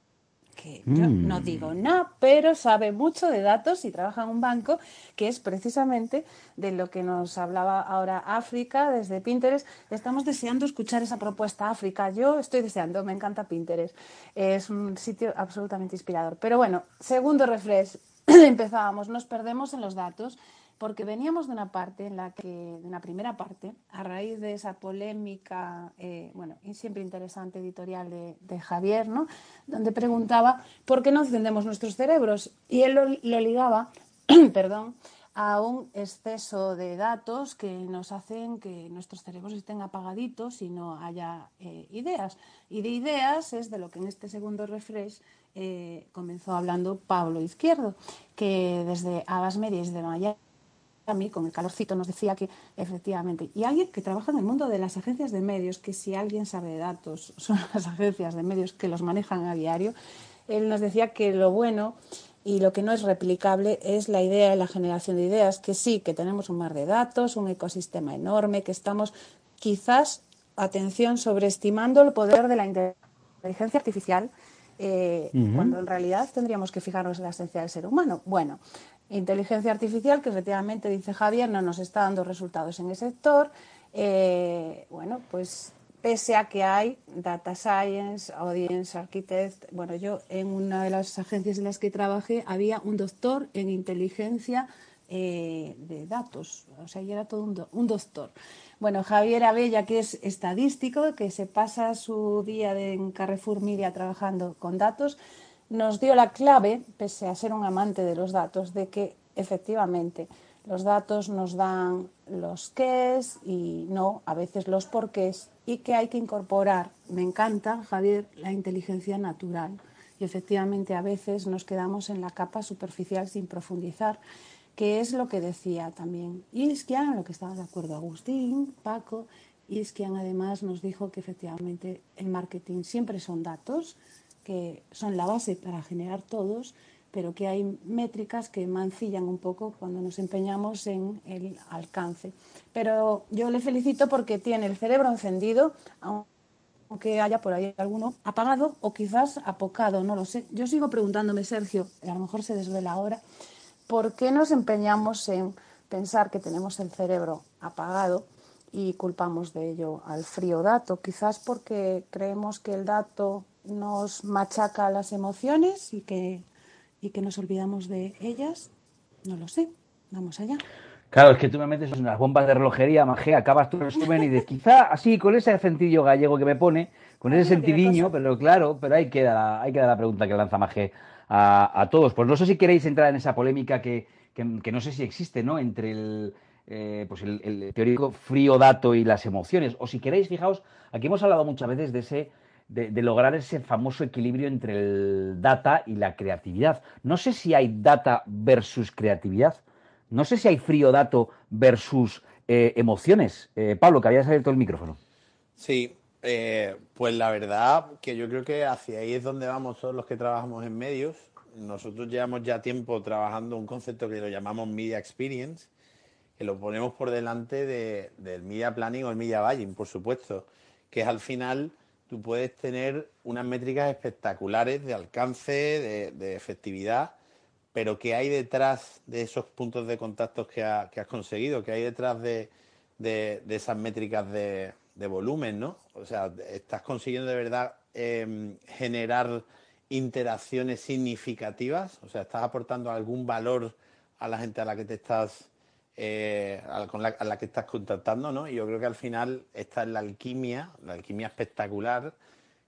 que yo mm. no digo nada, pero sabe mucho de datos y trabaja en un banco que es precisamente de lo que nos hablaba ahora África desde Pinterest. Estamos deseando escuchar esa propuesta África. Yo estoy deseando, me encanta Pinterest. Es un sitio absolutamente inspirador. Pero bueno, segundo refresh, empezábamos, nos perdemos en los datos porque veníamos de una parte en la que, de una primera parte, a raíz de esa polémica, eh, bueno, siempre interesante editorial de, Javier, ¿no? Donde preguntaba por qué no encendemos nuestros cerebros. Y él lo, ligaba, perdón, a un exceso de datos que nos hacen que nuestros cerebros estén apagaditos y no haya eh, ideas. Y de ideas es de lo que en este segundo refresh eh, comenzó hablando Pablo Izquierdo, que desde Agas Medias de Miami a mí, con el calorcito, nos decía que efectivamente, y alguien que trabaja en el mundo de las agencias de medios, que si alguien sabe de datos, son las agencias de medios que los manejan a diario, él nos decía que lo bueno y lo que no es replicable es la idea de la generación de ideas, que sí, que tenemos un mar de datos, un ecosistema enorme, que estamos quizás, atención, sobreestimando el poder de la inteligencia artificial, eh, cuando en realidad tendríamos que fijarnos en la esencia del ser humano. Bueno, inteligencia artificial, que efectivamente, dice Javier, no nos está dando resultados en ese sector. Eh, bueno, pues pese a que hay data science, audience architect, bueno, yo en una de las agencias en las que trabajé había un doctor en inteligencia eh, de datos, o sea, y era todo un, un, doctor. Bueno, Javier Abella, que es estadístico, que se pasa su día en Carrefour Media trabajando con datos, nos dio la clave, pese a ser un amante de los datos, de que efectivamente los datos nos dan los qués y no a veces los porqués y que hay que incorporar, me encanta, Javier, la inteligencia natural. Y efectivamente a veces nos quedamos en la capa superficial sin profundizar, que es lo que decía también Iskian, en lo que estaba de acuerdo Agustín, Paco. Iskian además nos dijo que efectivamente el marketing siempre son datos, que son la base para generar todos, pero que hay métricas que mancillan un poco cuando nos empeñamos en el alcance. Pero yo le felicito porque tiene el cerebro encendido, aunque haya por ahí alguno apagado o quizás apocado, no lo sé. Yo sigo preguntándome, Sergio, a lo mejor se desvela ahora, ¿por qué nos empeñamos en pensar que tenemos el cerebro apagado y culpamos de ello al frío dato? Quizás porque creemos que el dato nos machaca las emociones y que, y que nos olvidamos de ellas. No lo sé. Vamos allá. Claro, es que tú me metes unas bombas de relojería, magia, acabas tu resumen y de quizá así, con ese acentillo gallego que me pone, con ese sentidiño, pero claro, pero ahí queda, la, hay queda la pregunta que lanza Maje a, a, todos. Pues no sé si queréis entrar en esa polémica que, que, no sé si existe, ¿no? Entre el, eh, pues el, teórico frío dato y las emociones. O si queréis, fijaos, aquí hemos hablado muchas veces de ese de, lograr ese famoso equilibrio entre el data y la creatividad. No sé si hay data versus creatividad. No sé si hay frío dato versus eh, emociones. Eh, Pablo, que habías abierto el micrófono. Sí, pues la verdad que yo creo que hacia ahí es donde vamos todos los que trabajamos en medios. Nosotros llevamos ya tiempo trabajando un concepto que lo llamamos Media Experience, que lo ponemos por delante del media planning o el media buying, por supuesto, que es al final tú puedes tener unas métricas espectaculares de alcance, de, efectividad, pero ¿qué hay detrás de esos puntos de contacto que, has conseguido? ¿Qué hay detrás de, esas métricas de, volumen, ¿no? O sea, estás consiguiendo de verdad em, generar interacciones significativas, o sea, estás aportando algún valor a la gente a la que te estás eh, con la, que estás contactando, ¿no? Y yo creo que al final esta es la alquimia, la alquimia espectacular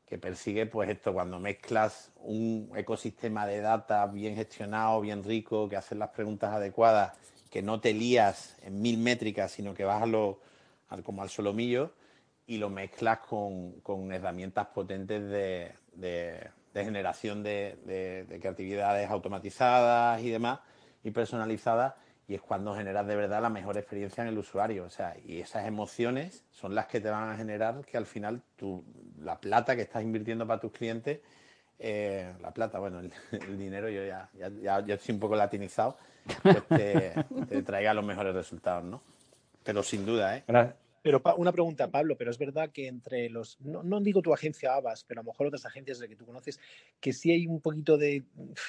que persigue, pues esto, cuando mezclas un ecosistema de data bien gestionado, bien rico, que haces las preguntas adecuadas, que no te lías en mil métricas, sino que vas a lo, como al solomillo y lo mezclas con, herramientas potentes de, generación de, de creatividades automatizadas y demás y personalizadas y es cuando generas de verdad la mejor experiencia en el usuario. O sea, y esas emociones son las que te van a generar que al final tu, la plata que estás invirtiendo para tus clientes, eh, la plata, bueno, el, dinero yo ya, ya, ya, estoy un poco latinizado, pues te, traiga los mejores resultados, ¿no? Pero sin duda, ¿eh? Pero una pregunta, Pablo, pero es verdad que entre los, no, no, digo tu agencia Abbas, pero a lo mejor otras agencias de que tú conoces, que sí hay un poquito de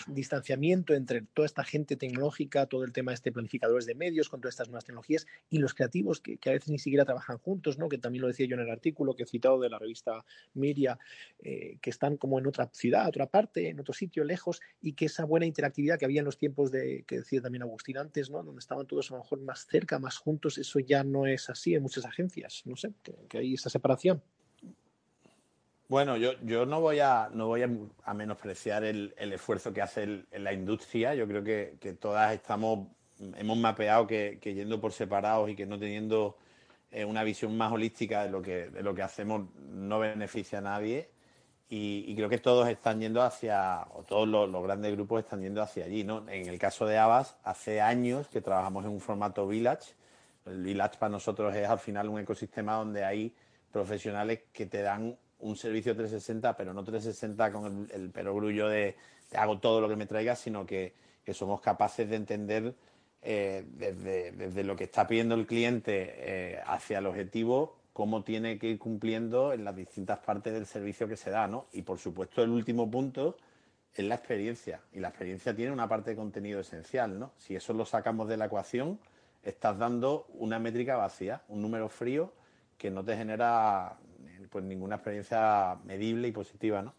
distanciamiento entre toda esta gente tecnológica, todo el tema de este planificadores de medios con todas estas nuevas tecnologías y los creativos que, a veces ni siquiera trabajan juntos, ¿no? Que también lo decía yo en el artículo que he citado de la revista Miria, eh, que están como en otra ciudad, otra parte, en otro sitio lejos y que esa buena interactividad que había en los tiempos de, que decía también Agustín antes, ¿no? Donde estaban todos a lo mejor más cerca, más juntos, eso ya no es así en muchas agencias no sé, que, hay esa separación. Bueno, yo, yo no voy a no voy a, menospreciar el, esfuerzo que hace la industria. Yo creo que, todas estamos, hemos mapeado que, yendo por separados y que no teniendo eh, una visión más holística de lo que, de lo que hacemos no beneficia a nadie. Y, creo que todos están yendo hacia, o todos los, los, grandes grupos están yendo hacia allí. ¿no? En el caso de Abbas, hace años que trabajamos en un formato Village el Village para nosotros es al final un ecosistema donde hay profesionales que te dan un servicio 360, pero no 360 con el, perogrullo de te hago todo lo que me traigas, sino que, somos capaces de entender eh, desde, lo que está pidiendo el cliente eh, hacia el objetivo, cómo tiene que ir cumpliendo en las distintas partes del servicio que se da, ¿no? Y por supuesto el último punto es la experiencia. Y la experiencia tiene una parte de contenido esencial, ¿no? Si eso lo sacamos de la ecuación, estás dando una métrica vacía, un número frío que no te genera pues ninguna experiencia medible y positiva, ¿no?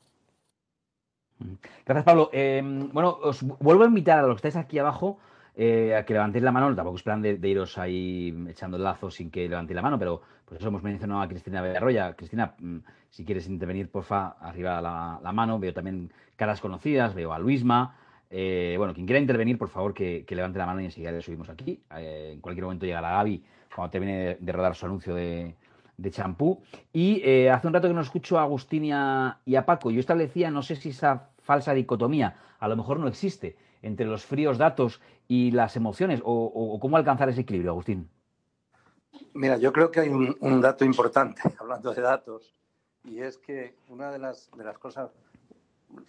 Gracias, Pablo. Em, bueno, os vuelvo a invitar a los que estáis aquí abajo eh, a que levantéis la mano. Tampoco es plan de, iros ahí echando el lazo sin que levantéis la mano, pero por eso hemos mencionado a Cristina Villarroya. Cristina, mm, si quieres intervenir, porfa, arriba la mano. Veo también caras conocidas, veo a Luisma, eh, bueno, quien quiera intervenir, por favor, que, levante la mano y enseguida le subimos aquí. Eh, en cualquier momento llega la Gaby cuando termine de rodar su anuncio de, champú. Y eh, hace un rato que no escucho a Agustín y a, Paco. Yo establecía, no sé si esa falsa dicotomía a lo mejor no existe entre los fríos datos y las emociones, o, cómo alcanzar ese equilibrio, Agustín. Mira, yo creo que hay un, dato importante, hablando de datos, y es que una de las, de las cosas,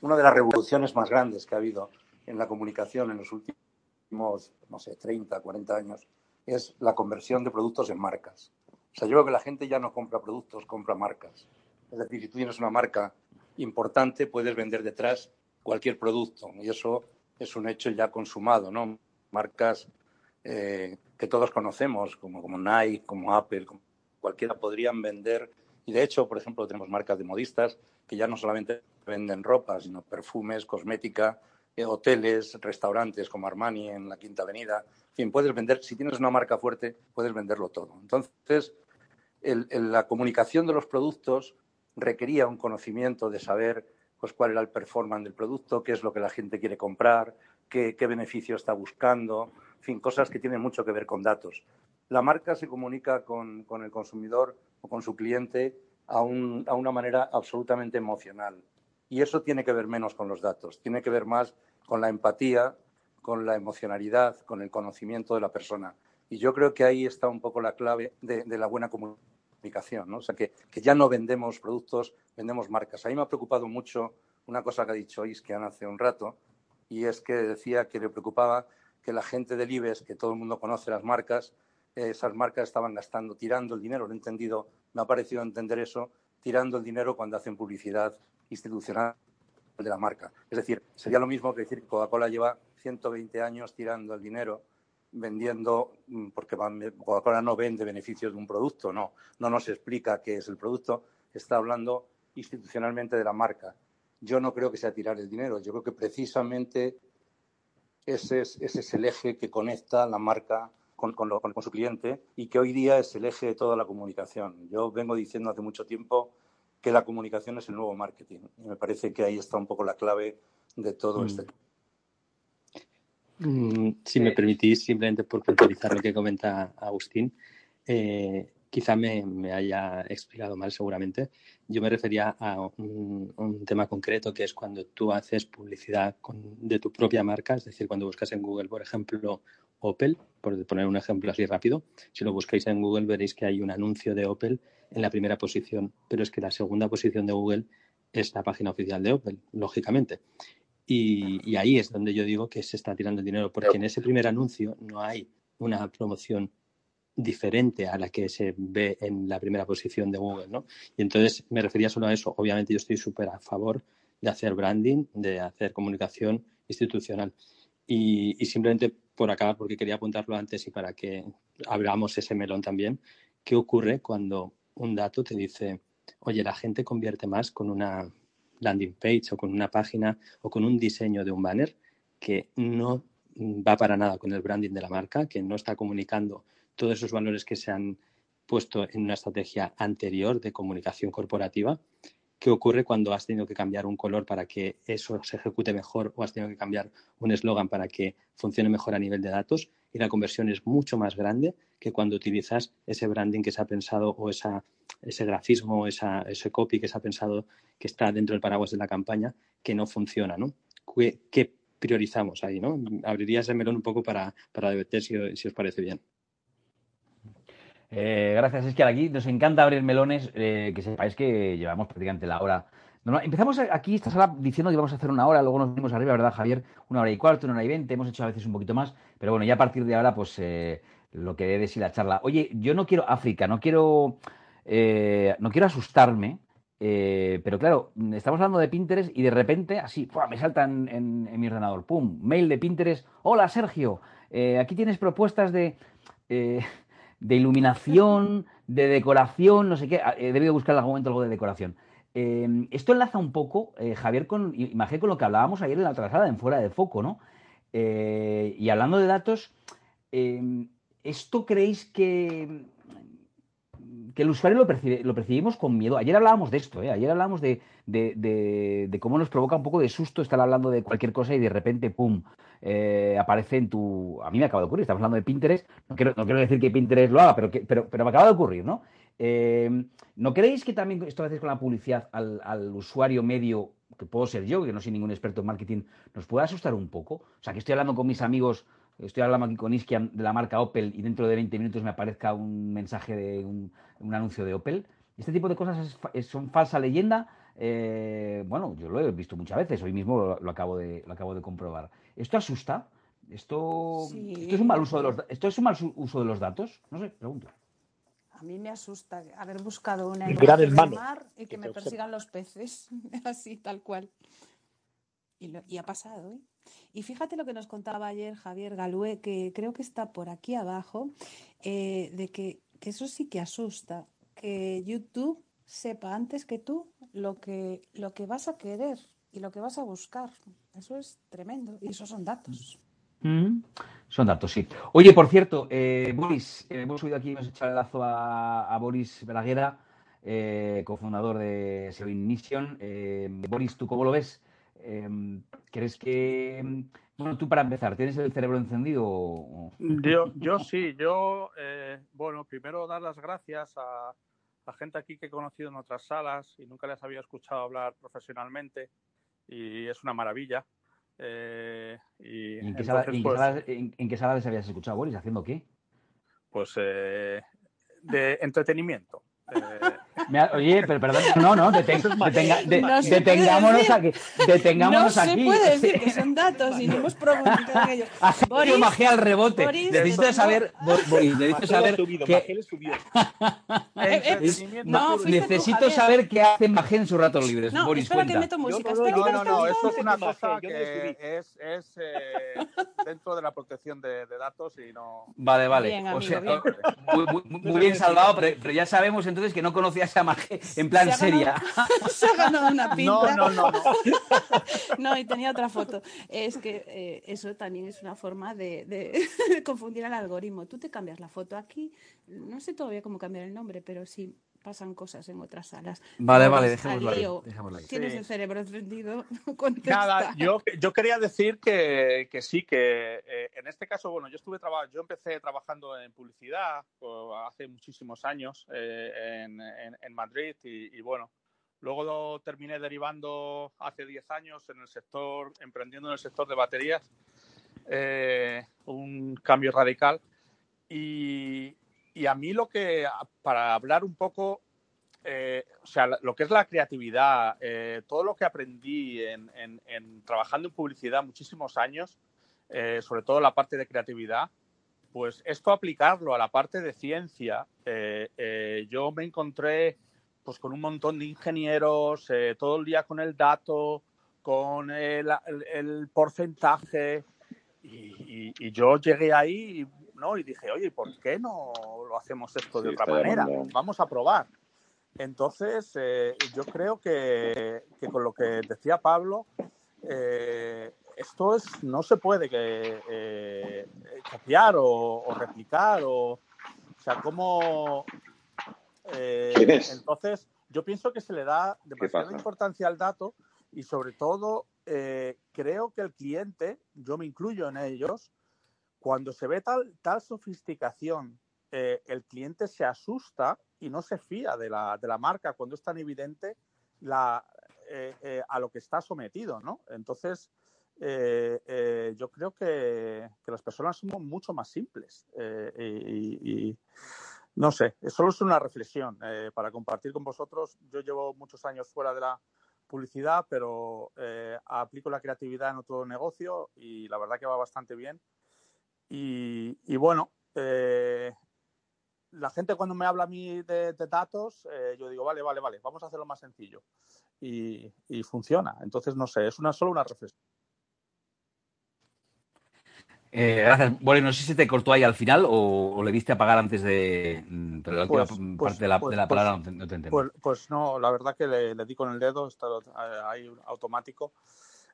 una de las revoluciones más grandes que ha habido en la comunicación en los últimos, no sé, 30, 40 años, es la conversión de productos en marcas. O sea, yo creo que la gente ya no compra productos, compra marcas. Es decir, si tú tienes una marca importante, puedes vender detrás cualquier producto. Y eso es un hecho ya consumado, ¿no? Marcas eh, que todos conocemos, como, como Nike, como Apple, cualquiera podrían vender. Y de hecho, por ejemplo, tenemos marcas de modistas que ya no solamente venden ropa, sino perfumes, cosmética, hoteles, restaurantes como Armani en la Quinta Avenida. En fin, puedes vender, si tienes una marca fuerte, puedes venderlo todo. Entonces, la comunicación de los productos requería un conocimiento de saber pues, cuál era el performance del producto, qué es lo que la gente quiere comprar, qué, beneficio está buscando. fin, cosas que tienen mucho que ver con datos. La marca se comunica con, el consumidor o con su cliente a una manera absolutamente emocional. Y eso tiene que ver menos con los datos, tiene que ver más con la empatía, con la emocionalidad, con el conocimiento de la persona. Y yo creo que ahí está un poco la clave de, la buena comunicación, ¿no? O sea, que, que, ya no vendemos productos, vendemos marcas. A mí me ha preocupado mucho una cosa que ha dicho Iskian hace un rato, y es que decía que le preocupaba que la gente del IBEX, que todo el mundo conoce las marcas, eh, esas marcas estaban gastando, tirando el dinero, lo he entendido, me ha parecido entender eso, tirando el dinero cuando hacen publicidad institucional de la marca. Es decir, sería lo mismo que decir que Coca-Cola lleva 120 años tirando el dinero vendiendo, mm, porque Coca-Cola no vende beneficios de un producto, no, no nos explica qué es el producto, está hablando institucionalmente de la marca. Yo no creo que sea tirar el dinero, yo creo que precisamente ese es, ese es el eje que conecta la marca con, su cliente y que hoy día es el eje de toda la comunicación. Yo vengo diciendo hace mucho tiempo que la comunicación es el nuevo marketing y me parece que ahí está un poco la clave de todo mm. este. Mm, si me permitís, simplemente por puntualizar lo que comenta Agustín, eh, quizá me, me, haya explicado mal seguramente. Yo me refería a un, un tema concreto que es cuando tú haces publicidad con, de tu propia marca, es decir, cuando buscas en Google, por ejemplo, Opel, por poner un ejemplo así rápido. Si lo buscáis en Google veréis que hay un anuncio de Opel en la primera posición, pero es que la segunda posición de Google es la página oficial de Opel, lógicamente. Y, ahí es donde yo digo que se está tirando el dinero, porque en ese primer anuncio no hay una promoción diferente a la que se ve en la primera posición de Google, ¿no? Y entonces me refería solo a eso. Obviamente yo estoy súper a favor de hacer branding, de hacer comunicación institucional. Y, simplemente por acabar, porque quería apuntarlo antes y para que abramos ese melón también, ¿qué ocurre cuando un dato te dice, oye, la gente convierte más con una landing page o con una página o con un diseño de un banner que no va para nada con el branding de la marca, que no está comunicando todos esos valores que se han puesto en una estrategia anterior de comunicación corporativa qué ocurre cuando has tenido que cambiar un color para que eso se ejecute mejor o has tenido que cambiar un eslogan para que funcione mejor a nivel de datos y la conversión es mucho más grande que cuando utilizas ese branding que se ha pensado o esa, ese grafismo, esa, ese copy que se ha pensado que está dentro del paraguas de la campaña que no funciona, ¿no? ¿Qué, priorizamos ahí, no? Abriría melón un poco para, para debatir si, si os parece bien. Eh, gracias, es que aquí nos encanta abrir melones, eh, que sepáis que llevamos prácticamente la hora. Empezamos aquí esta sala diciendo que íbamos a hacer una hora, luego nos venimos arriba, ¿verdad, Javier? Una hora y cuarto, una hora y veinte, hemos hecho a veces un poquito más, pero bueno, ya a partir de ahora, pues eh, lo que debe ser la charla. Oye, yo no quiero África, no quiero, no quiero asustarme, pero claro, estamos hablando de Pinterest y de repente, así, me salta en, en, en, mi ordenador, ¡pum! Mail de Pinterest, hola Sergio, aquí tienes propuestas de de iluminación, de decoración, no sé qué. He debido buscar algún momento algo de decoración. Eh, esto enlaza un poco, eh, Javier, con, imagínate con lo que hablábamos ayer en la trazada, en fuera de foco, ¿no? Eh, y hablando de datos, ¿esto creéis que, que el usuario lo, percibimos con miedo? Ayer hablábamos de esto, ¿eh? Ayer hablábamos de, de, de, de, cómo nos provoca un poco de susto estar hablando de cualquier cosa y de repente, ¡pum!, eh, aparece en tu... A mí me acaba de ocurrir, estamos hablando de Pinterest, no quiero, no quiero decir que Pinterest lo haga, pero, que, pero, pero me acaba de ocurrir, ¿no? Eh, ¿No creéis que también esto a veces con la publicidad al, al, usuario medio, que puedo ser yo, que no soy ningún experto en marketing, nos puede asustar un poco? O sea, que estoy hablando con mis amigos, estoy hablando aquí con Iskian de la marca Opel y dentro de 20 minutos me aparezca un mensaje de un, un anuncio de Opel. Este tipo de cosas es, es, son falsa leyenda. Eh, bueno, yo lo he visto muchas veces, hoy mismo lo, lo, acabo, de, lo acabo de comprobar. ¿Esto asusta? ¿Esto, sí. ¿Esto, es un mal uso de los, ¿Esto es un mal uso de los datos? No sé, pregunto. A mí me asusta haber buscado una imagen del mar y que me persigan los peces, así, tal cual. Y, lo, y, ha pasado, ¿eh? Y fíjate lo que nos contaba ayer Javier Galúe, que creo que está por aquí abajo, eh, de que, que eso sí que asusta, que YouTube sepa antes que tú lo que, lo que vas a querer y lo que vas a buscar. Eso es tremendo. Y esos son datos. Mm, son datos, sí. Oye, por cierto, eh, Boris, eh, hemos subido aquí, hemos echado el lazo a, Boris Braguera, eh, cofundador de SEO Ignition. Boris, ¿tú cómo lo ves? ¿Crees que Bueno, tú para empezar, ¿tienes el cerebro encendido? Yo, yo sí, yo, eh, bueno, primero dar las gracias a la gente aquí que he conocido en otras salas y nunca les había escuchado hablar profesionalmente y es una maravilla. Eh, y ¿En, qué sala, pues ¿en, qué sala, les habías escuchado, Boris? ¿Haciendo qué? Pues eh, de entretenimiento. Oye, pero perdón, no, no, detengámonos aquí. Detengámonos no aquí. se puede decir que son datos y no hemos profundizado en ellos. Boris, magia al rebote. necesito saber, Boris, necesito saber qué... no, necesito saber qué hace Magel en sus ratos libres. No, Boris, espera que meto música. No, no, no, no, esto es una cosa que es, es eh, dentro de la protección de, datos y no... Vale, vale. o sea, Muy, bien salvado, pero, ya sabemos entonces que no conocías a Magé en plan seria. Se ha ganado una pinta. No, no, no. No, y tenía otra foto. Es que eh, eso también es una forma de, de, confundir al algoritmo. Tú te cambias la foto aquí, no sé todavía cómo cambiar el nombre, pero sí pasan cosas en otras salas. Vale, vale, dejémoslo ahí, Tienes el cerebro encendido. Nada, yo, yo quería decir que, que sí, que eh, en este caso, bueno, yo estuve trabajando, yo empecé trabajando en publicidad hace muchísimos años eh, en, en, Madrid y, bueno, luego lo terminé derivando hace 10 años en el sector, emprendiendo en el sector de baterías, eh, un cambio radical. Y, y a mí lo que, para hablar un poco, eh, o sea, lo que es la creatividad, eh, todo lo que aprendí en, trabajando en publicidad muchísimos años, eh, sobre todo la parte de creatividad, pues esto aplicarlo a la parte de ciencia, yo me encontré pues con un montón de ingenieros, todo el día con el dato, con el, porcentaje, y, y, yo llegué ahí ¿no? Y dije, oye, ¿por qué no lo hacemos esto de otra manera? Vamos a probar. Entonces, eh, yo creo que, con lo que decía Pablo, eh, esto es, no se puede que, eh, copiar o, replicar o, o sea, como... entonces, yo pienso que se le da demasiada importancia al dato y sobre todo creo que el cliente, yo me incluyo en ellos, cuando se ve tal, tal sofisticación, eh, el cliente se asusta y no se fía de la, de la marca cuando es tan evidente la, eh, eh, a lo que está sometido, ¿no? Entonces, yo creo que, las personas somos mucho más simples y, no sé, solo es una reflexión para compartir con vosotros. Yo llevo muchos años fuera de la publicidad, pero aplico la creatividad en otro negocio y la verdad que va bastante bien y, bueno, eh, la gente cuando me habla a mí de, datos, eh, yo digo, vale, vale, vale, vamos a hacerlo más sencillo. Y, funciona. Entonces, no sé, es una solo una reflexión. Eh, gracias. Bueno, no sé si te cortó ahí al final o, le diste a pagar antes de. Mm, pero la pues, parte pues, de la, pues, palabra no, te, no Pues, no, la verdad que le, le di con el dedo, está ahí automático.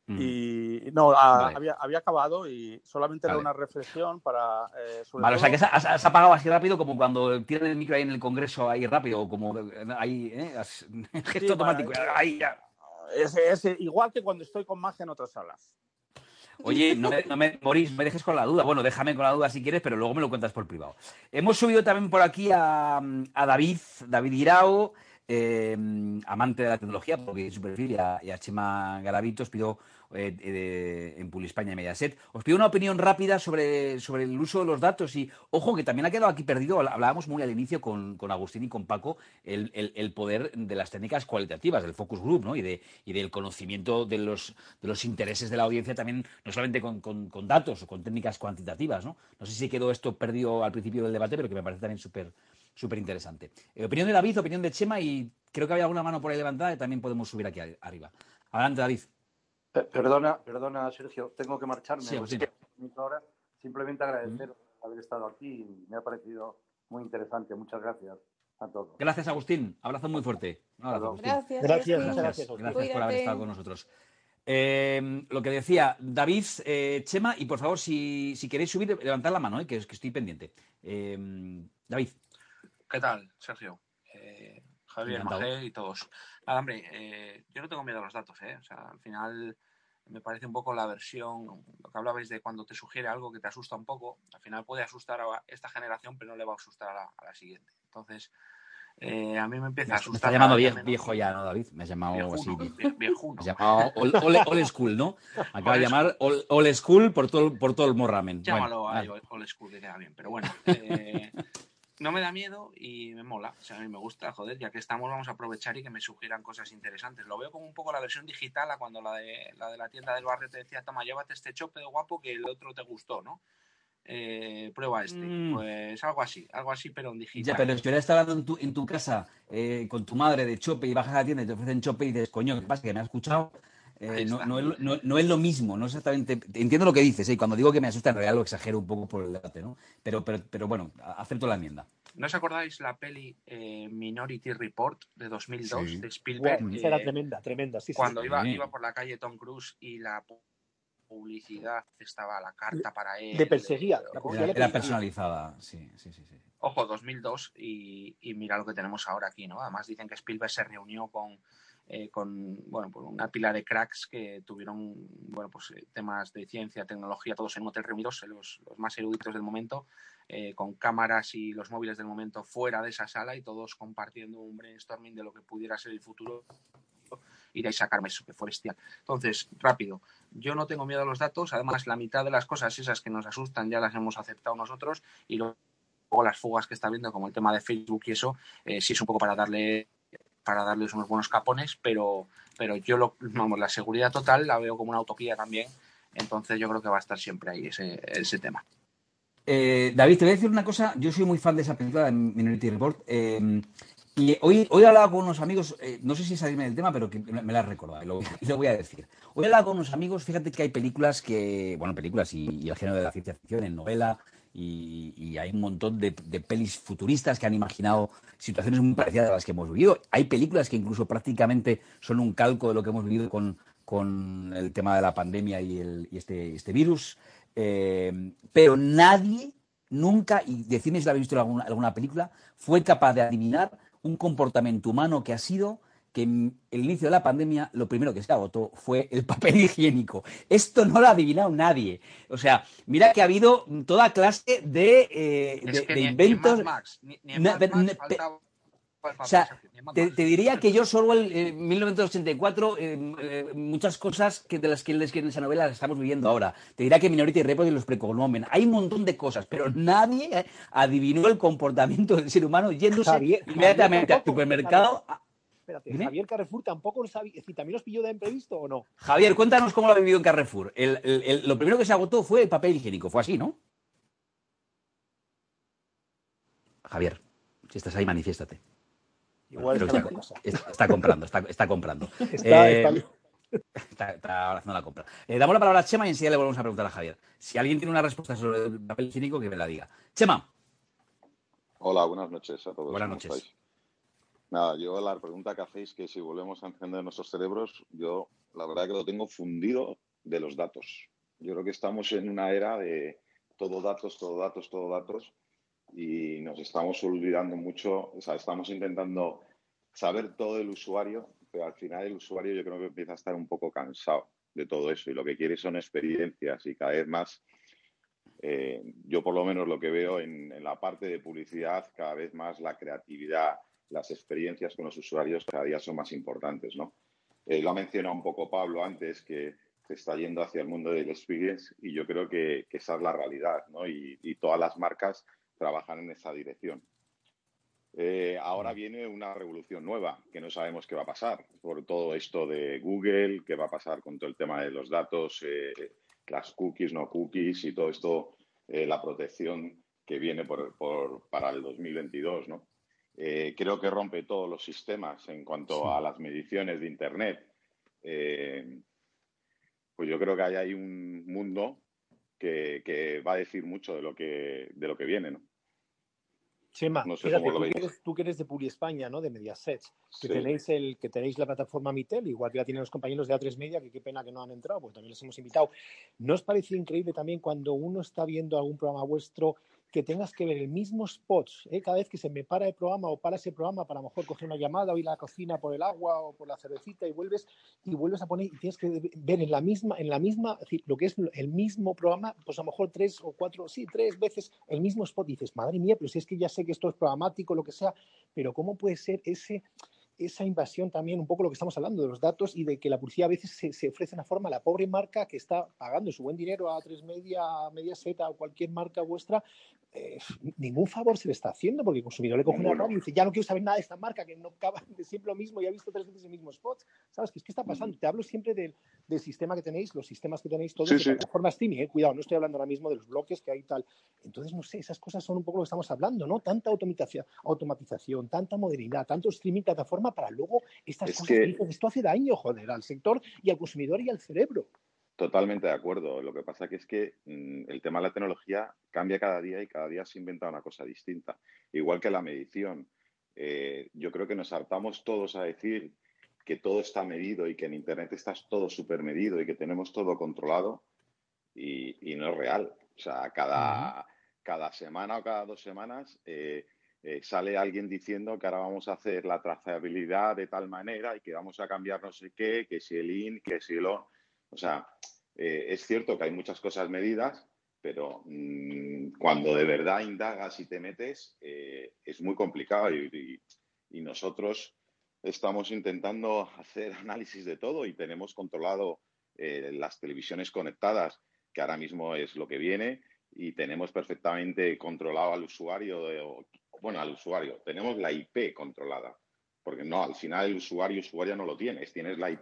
Mm. Y no, había, había, acabado y solamente era una reflexión para. Eh, vale, o sea que se, ha apagado así rápido como cuando tienen el micro ahí en el congreso, ahí rápido, como ahí, ¿eh? gesto automático. ahí ya. Es, igual que cuando estoy con magia en otras salas. Oye, no me, no me, Boris, me dejes con la duda. Bueno, déjame con la duda si quieres, pero luego me lo cuentas por privado. Hemos subido también por aquí a, a David, David Irao. Em, amante de la tecnología, porque su perfil, y a, Chema Garavito os pido eh, eh, en Publispaña y Mediaset. Os pido una opinión rápida sobre, sobre el uso de los datos y, ojo, que también ha quedado aquí perdido, hablábamos muy al inicio con, Agustín y con Paco, el, poder de las técnicas cualitativas, del focus group, ¿no? Y, de, y del conocimiento de los, de los intereses de la audiencia también, no solamente con, con, datos o con técnicas cuantitativas, ¿no? No sé si quedó esto perdido al principio del debate, pero que me parece también súper súper interesante. Eh, opinión de David, opinión de Chema y creo que había alguna mano por ahí levantada que también podemos subir aquí arriba. Adelante, David. Perdona, perdona, Sergio, tengo que marcharme. Simplemente agradecer haber estado aquí. Me ha parecido muy interesante. Muchas gracias a todos. Gracias, Agustín. Abrazo muy fuerte. Gracias, gracias, gracias, por haber estado con nosotros. Eh, lo que decía David, eh, Chema, y por favor, si, queréis subir, levantad la mano, que, que, estoy pendiente. David. ¿Qué tal, Sergio? Eh, Javier, Magé y todos. Nada, hombre, eh, yo no tengo miedo a los datos, ¿eh? O sea, al final me parece un poco la versión, lo que hablabais de cuando te sugiere algo que te asusta un poco, al final puede asustar a esta generación, pero no le va a asustar a la, siguiente. Entonces, eh, a mí me empieza a asustar. Me está llamando viejo, ya, ¿no, David? Me has llamado así. Viejuno. Me has llamado old, school, ¿no? Acaba de llamar old, school por todo, por todo el morramen. Llámalo bueno, a old school, que queda bien. Pero bueno, eh, no me da miedo y me mola. O sea, a mí me gusta, joder, ya que estamos, vamos a aprovechar y que me sugieran cosas interesantes. Lo veo como un poco la versión digital a cuando la de la, de la tienda del barrio te decía, toma, llévate este chope guapo que el otro te gustó, ¿no? Eh, prueba este. Mm. Pues algo así, algo así, pero en digital. Ya, pero si ahora estás hablando en tu, en tu casa eh, con tu madre de chope y bajas a la tienda y te ofrecen chope y dices, coño, ¿qué pasa? Que me ha escuchado. Eh, no, no, no, no, es lo mismo, no exactamente. Entiendo lo que dices, y cuando digo que me asusta, en realidad lo exagero un poco por el debate, ¿no? Pero, pero, pero bueno, acepto la enmienda. ¿No os acordáis la peli eh, Minority Report de 2002 de Spielberg? era tremenda, tremenda. Sí, cuando Iba, iba por la calle Tom Cruise y la publicidad estaba la carta para él. De perseguía. era, personalizada, sí, sí, sí, Ojo, 2002 y, y, mira lo que tenemos ahora aquí, ¿no? Además dicen que Spielberg se reunió con, eh, con bueno, pues una pila de cracks que tuvieron bueno, pues, eh, temas de ciencia, tecnología, todos en un hotel reunidos, los, los más eruditos del momento, eh, con cámaras y los móviles del momento fuera de esa sala y todos compartiendo un brainstorming de lo que pudiera ser el futuro de ahí sacarme eso, que fue. Entonces, rápido, yo no tengo miedo a los datos, además la mitad de las cosas esas que nos asustan ya las hemos aceptado nosotros y luego las fugas que está viendo, como el tema de Facebook y eso, sí es un poco para darle para darles unos buenos capones, pero, pero yo lo, vamos, la seguridad total la veo como una utopía también, entonces yo creo que va a estar siempre ahí ese, ese tema. Eh, David, te voy a decir una cosa, yo soy muy fan de esa película de Minority Report. Eh, y hoy, hoy he hablado con unos amigos, eh, no sé si salirme del tema, pero que me la he recordado y lo, lo, voy a decir. Hoy he hablado con unos amigos, fíjate que hay películas que, bueno, películas y, y el género de la ciencia ficción en novela, y, hay un montón de, pelis futuristas que han imaginado situaciones muy parecidas a las que hemos vivido. Hay películas que incluso prácticamente son un calco de lo que hemos vivido con, el tema de la pandemia y, el, este, este, virus. Eh, pero nadie nunca, y decidme si la habéis visto en alguna, alguna película, fue capaz de adivinar un comportamiento humano que ha sido que en el inicio de la pandemia lo primero que se agotó fue el papel higiénico. Esto no lo ha adivinado nadie. O sea, mira que ha habido toda clase de, eh, de, inventos. o sea, te, diría que yo solo en 1984, eh, eh, muchas cosas que de las que les en esa novela las estamos viviendo ahora. Te diría que Minority Report y los preconomen. Hay un montón de cosas, pero nadie adivinó el comportamiento del ser humano yéndose inmediatamente al supermercado Javier Carrefour tampoco lo sabía, es ¿también los pilló de imprevisto o no? Javier, cuéntanos cómo lo ha vivido en Carrefour. lo primero que se agotó fue el papel higiénico, fue así, ¿no? Javier, si estás ahí, manifiéstate. Igual está, comprando, está, comprando. Eh, está, haciendo la compra. Eh, damos la palabra a Chema y enseguida le volvemos a preguntar a Javier. Si alguien tiene una respuesta sobre el papel higiénico, que me la diga. Chema. Hola, buenas noches a todos. Buenas noches. Nada, yo la pregunta que hacéis, que si volvemos a encender nuestros cerebros, yo la verdad que lo tengo fundido de los datos. Yo creo que estamos en una era de todo datos, todo datos, todo datos, y nos estamos olvidando mucho, o sea, estamos intentando saber todo del usuario, pero al final el usuario yo creo que empieza a estar un poco cansado de todo eso y lo que quiere son experiencias y cada vez más, eh, yo por lo menos lo que veo en, en la parte de publicidad, cada vez más la creatividad, las experiencias con los usuarios cada día son más importantes, ¿no? Eh, lo ha mencionado un poco Pablo antes, que se está yendo hacia el mundo del experience y yo creo que, esa es la realidad, ¿no? Y, todas las marcas trabajan en esa dirección. Eh, ahora viene una revolución nueva que no sabemos qué va a pasar por todo esto de Google, qué va a pasar con todo el tema de los datos, eh, las cookies, no cookies y todo esto, la protección que viene por, para el 2022, ¿no? Eh, creo que rompe todos los sistemas en cuanto a las mediciones de Internet. Eh, pues yo creo que hay, hay un mundo que, va a decir mucho de lo que, de lo que viene, ¿no? Chema, tú, que eres, de Puri España, ¿no? De Mediaset, que tenéis el, que tenéis la plataforma Mitel, igual que la tienen los compañeros de A3 Media, que qué pena que no han entrado, porque también les hemos invitado. ¿No os parece increíble también cuando uno está viendo algún programa vuestro que tengas que ver el mismo spots ¿eh? cada vez que se me para el programa o para ese programa para a lo mejor coger una llamada o ir a la cocina por el agua o por la cervecita y vuelves y vuelves a poner y tienes que ver en la misma, en la misma, lo que es el mismo programa, pues a lo mejor tres o cuatro, sí, tres veces el mismo spot y dices, madre mía, pero si es que ya sé que esto es programático, lo que sea, pero ¿cómo puede ser ese esa invasión también, un poco lo que estamos hablando de los datos y de que la publicidad a veces se, ofrece una forma a la pobre marca que está pagando su buen dinero a tres media, media seta o cualquier marca vuestra, eh, ningún favor se le está haciendo porque el consumidor le coge una radio y dice, ya no quiero saber nada de esta marca que no acaba de siempre lo mismo y ha visto tres veces el mismo spot. ¿Sabes? ¿Qué, es que está pasando? Te hablo siempre del, del, sistema que tenéis, los sistemas que tenéis todos, de forma streaming, ¿eh? cuidado, no estoy hablando ahora mismo de los bloques que hay tal. Entonces, no sé, esas cosas son un poco lo que estamos hablando, ¿no? Tanta automatización, automatización tanta modernidad, tanto streaming, plataforma para luego estas cosas que... esto hace daño, joder, al sector y al consumidor y al cerebro. Totalmente de acuerdo. Lo que pasa que es que mm, el tema de la tecnología cambia cada día y cada día se inventa una cosa distinta. Igual que la medición. Eh, yo creo que nos hartamos todos a decir que todo está medido y que en Internet está todo súper medido y que tenemos todo controlado y, no es real. O sea, cada, cada semana o cada dos semanas eh, eh, sale alguien diciendo que ahora vamos a hacer la trazabilidad de tal manera y que vamos a cambiar no sé qué, que si el IN, que si el ON. O sea, eh, es cierto que hay muchas cosas medidas, pero mm, cuando de verdad indagas y te metes, eh, es muy complicado y, nosotros estamos intentando hacer análisis de todo y tenemos controlado las televisiones conectadas, que ahora mismo es lo que viene, y tenemos perfectamente controlado al usuario bueno, al usuario, tenemos la IP controlada. Porque no, al final el usuario, usuaria no lo tienes, tienes la IP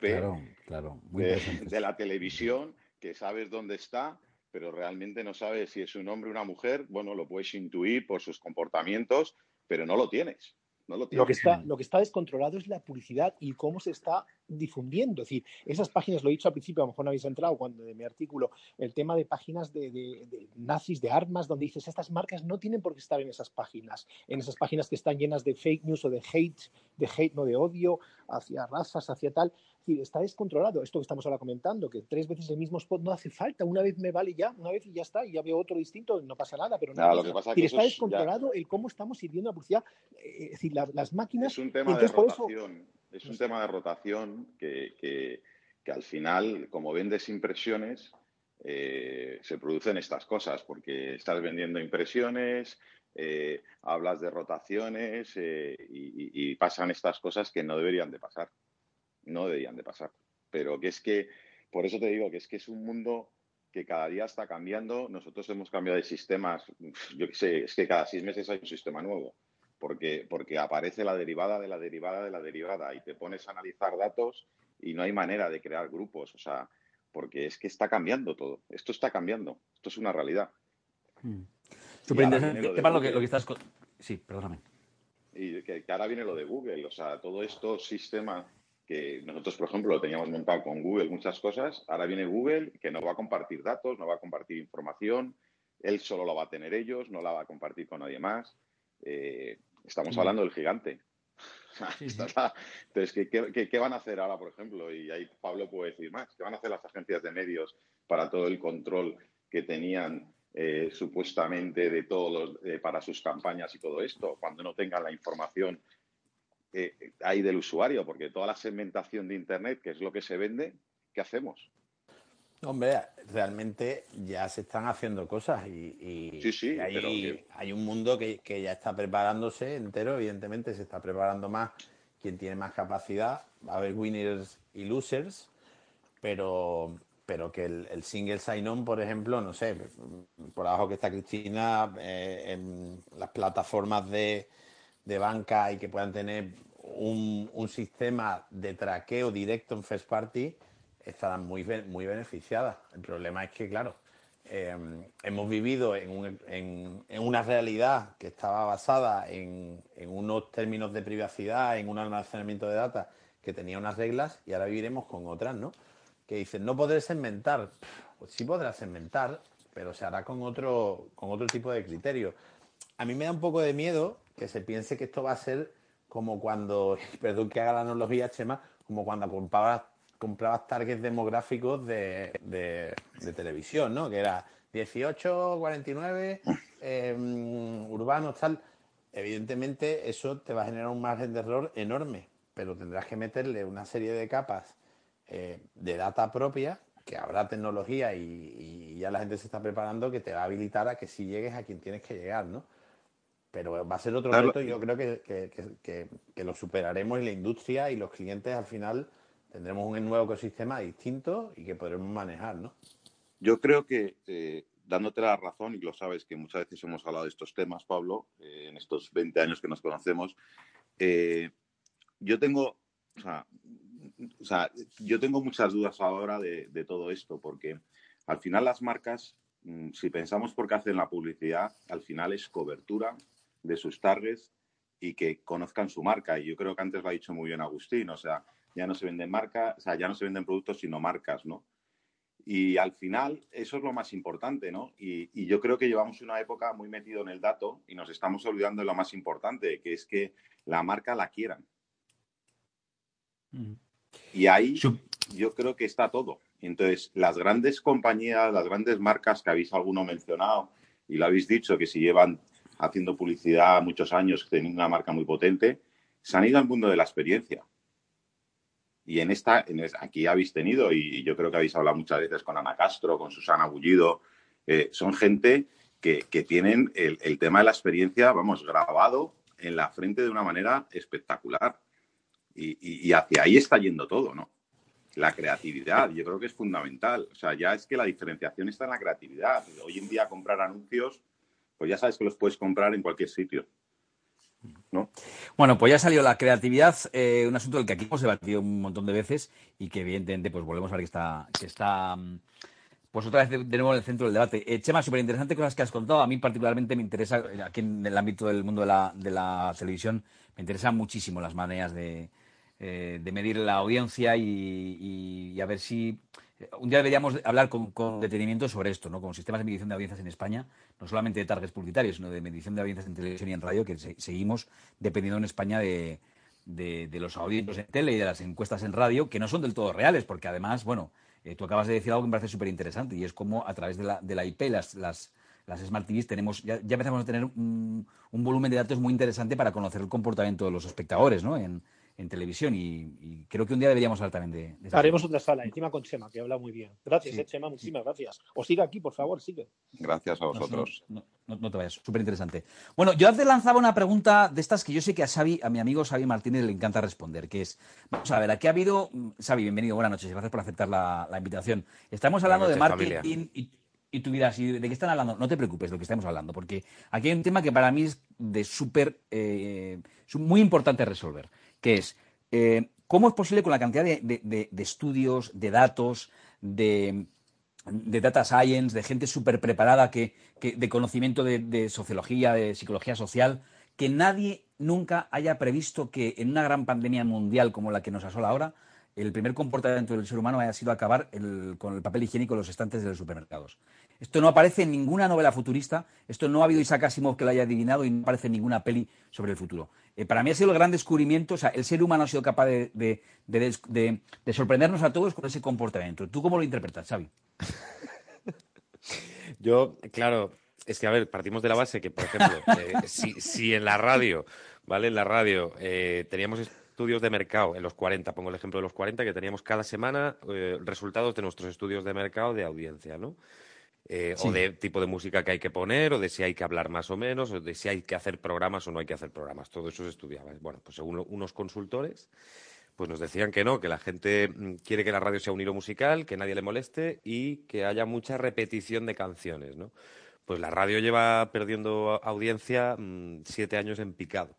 claro, de, la televisión, que sabes dónde está, pero realmente no sabes si es un hombre o una mujer. Bueno, lo puedes intuir por sus comportamientos, pero no lo tienes. Lo, que está, lo que está descontrolado es la publicidad y cómo se está difundiendo. Es decir, esas páginas, lo he dicho al principio, a lo mejor no habéis entrado cuando de mi artículo, el tema de páginas de, nazis, de armas, donde dices, estas marcas no tienen por qué estar en esas páginas, en esas páginas que están llenas de fake news o de hate, de hate, no de odio, hacia razas, hacia tal. Decir, está descontrolado. Esto que estamos ahora comentando, que tres veces el mismo spot no hace falta, una vez me vale ya, una vez y ya está, y ya veo otro distinto, no pasa nada, pero no. lo que pasa es que está descontrolado el cómo estamos sirviendo la publicidad. Eh, es decir, las máquinas. Es un tema de rotación es un tema de rotación que, al final, como vendes impresiones, eh, se producen estas cosas, porque estás vendiendo impresiones, eh, hablas de rotaciones eh, y, pasan estas cosas que no deberían de pasar. No deberían de pasar. Pero que es que, por eso te digo que es que es un mundo que cada día está cambiando. Nosotros hemos cambiado de sistemas, yo qué sé, es que cada seis meses hay un sistema nuevo porque, porque aparece la derivada de la derivada de la derivada y te pones a analizar datos y no hay manera de crear grupos, o sea, porque es que está cambiando todo, esto está cambiando, esto es una realidad. Hmm. Lo, que, estás... Sí, perdóname. Y que, ahora viene lo de Google, o sea, todo esto sistema que nosotros, por ejemplo, lo teníamos montado con Google, muchas cosas, ahora viene Google que no va a compartir datos, no va a compartir información, él solo lo va a tener ellos, no la va a compartir con nadie más. Eh, Estamos hablando del gigante. Entonces, ¿qué, van a hacer ahora, por ejemplo? Y ahí Pablo puede decir más. ¿Qué van a hacer las agencias de medios para todo el control que tenían eh, supuestamente de todos los, para sus campañas y todo esto, cuando no tengan la información eh, ahí del usuario? Porque toda la segmentación de Internet, que es lo que se vende, ¿qué hacemos? Hombre, realmente ya se están haciendo cosas y, hay, un mundo que, ya está preparándose entero, evidentemente se está preparando más quien tiene más capacidad, va a haber winners y losers, pero, pero que el, single sign-on, por ejemplo, no sé, por abajo que está Cristina, eh, en las plataformas de, banca y que puedan tener un, un sistema de traqueo directo en First Party, estarán muy, muy beneficiadas. El problema es que, claro, em, hemos vivido en, una realidad que estaba basada en, unos términos de privacidad, en un almacenamiento de datos que tenía unas reglas y ahora viviremos con otras, ¿no? Que dicen, no podré segmentar. Pues sí podrás segmentar, pero se hará con otro, con otro tipo de criterio. A mí me da un poco de miedo que se piense que esto va a ser como cuando, perdón que haga la analogía, Chema, como cuando comprabas comprabas targets demográficos de, televisión, ¿no? Que era 18, 49, em, urbanos, tal, evidentemente eso te va a generar un margen de error enorme, pero tendrás que meterle una serie de capas eh, de data propia, que habrá tecnología y, ya la gente se está preparando que te va a habilitar a que si llegues a quien tienes que llegar, ¿no? Pero va a ser otro reto y yo creo que, lo superaremos y la industria y los clientes al final tendremos un nuevo ecosistema distinto y que podremos manejar, ¿no? Yo creo que, eh, dándote la razón, y lo sabes que muchas veces hemos hablado de estos temas, Pablo, eh, en estos 20 años que nos conocemos, eh, yo tengo, o sea, o sea, yo tengo muchas dudas ahora de, de, todo esto, porque al final las marcas, mm, si pensamos por qué hacen la publicidad, al final es cobertura de sus targets y que conozcan su marca. Y yo creo que antes lo ha dicho muy bien Agustín, o sea, ya no se venden marcas, o sea, ya no se venden productos, sino marcas, ¿no? Y al final, eso es lo más importante, ¿no? Y, yo creo que llevamos una época muy metido en el dato y nos estamos olvidando de lo más importante, que es que la marca la quieran. Y ahí yo creo que está todo. Entonces, las grandes compañías, las grandes marcas que habéis alguno mencionado y lo habéis dicho, que si llevan haciendo publicidad muchos años, teniendo una marca muy potente, se han ido al mundo de la experiencia. Y en esta, aquí habéis tenido, y yo creo que habéis hablado muchas veces con Ana Castro, con Susana Bullido, eh, son gente que, tienen el, tema de la experiencia, vamos, grabado en la frente de una manera espectacular. Y, hacia ahí está yendo todo, ¿no? La creatividad, yo creo que es fundamental. O sea, ya es que la diferenciación está en la creatividad. Hoy en día comprar anuncios, pues ya sabes que los puedes comprar en cualquier sitio. Bueno, pues ya salió la creatividad, eh, un asunto del que aquí hemos debatido un montón de veces y que evidentemente pues volvemos a ver que está, que está mm, pues otra vez de, nuevo en el centro del debate. Eh, Chema, súper interesante cosas que has contado. A mí particularmente me interesa, eh, aquí en el ámbito del mundo de la, televisión, me interesan muchísimo las maneras de, de medir la audiencia y, y, a ver si un día deberíamos hablar con, detenimiento sobre esto, ¿no? Con sistemas de medición de audiencias en España no solamente de targets publicitarios, sino de medición de audiencias en televisión y en radio, que seguimos dependiendo en España de, los audiencias en tele y de las encuestas en radio, que no son del todo reales, porque además, bueno, eh, tú acabas de decir algo que me parece súper interesante, y es como a través de la, de la IP, las, las, las Smart TVs, tenemos, ya, empezamos a tener un, un, volumen de datos muy interesante para conocer el comportamiento de los espectadores, ¿no? En, en televisión y, creo que un día deberíamos hablar también de, Haremos otra sala, encima con Chema, que habla muy bien. Gracias, eh, Chema, muchísimas gracias. O siga aquí, por favor, sigue. Gracias a vosotros. No, te vayas, súper interesante. Bueno, yo antes lanzaba una pregunta de estas que yo sé que a Xavi, a mi amigo Xavi Martínez le encanta responder, que es, vamos a ver, aquí ha habido, mm, Xavi, bienvenido, buenas noches, gracias por aceptar la, invitación. Estamos hablando de marketing y, y tú dirás, ¿de qué están hablando? No te preocupes de lo que estamos hablando, porque aquí hay un tema que para mí es de súper, eh, muy importante resolver, que es eh, ¿Cómo es posible con la cantidad de, estudios, de datos, de, data science, de gente súper preparada, que, de conocimiento de, sociología, de psicología social, que nadie nunca haya previsto que en una gran pandemia mundial como la que nos asola ahora, el primer comportamiento del ser humano haya sido acabar con el papel higiénico en los estantes de los supermercados? Esto no aparece en ninguna novela futurista, esto no ha habido Isaac Asimov que lo haya adivinado y no aparece en ninguna peli sobre el futuro. Eh, para mí ha sido el gran descubrimiento, o sea, el ser humano ha sido capaz de, sorprendernos a todos con ese comportamiento. ¿Tú cómo lo interpretas, Xavi? Yo, claro, es que, a ver, partimos de la base que, por ejemplo, eh, si, en la radio, ¿vale? En la radio eh, teníamos estudios de mercado en los 40, pongo el ejemplo de los 40, que teníamos cada semana resultados de nuestros estudios de mercado de audiencia, ¿no? Eh, o de tipo de música que hay que poner, o de si hay que hablar más o menos, o de si hay que hacer programas o no hay que hacer programas. Todo eso se estudiaba. Bueno, pues según unos consultores, pues nos decían que no, que la gente mm, quiere que la radio sea un hilo musical, que nadie le moleste y que haya mucha repetición de canciones, ¿no? Pues la radio lleva perdiendo audiencia mm, siete años en picado.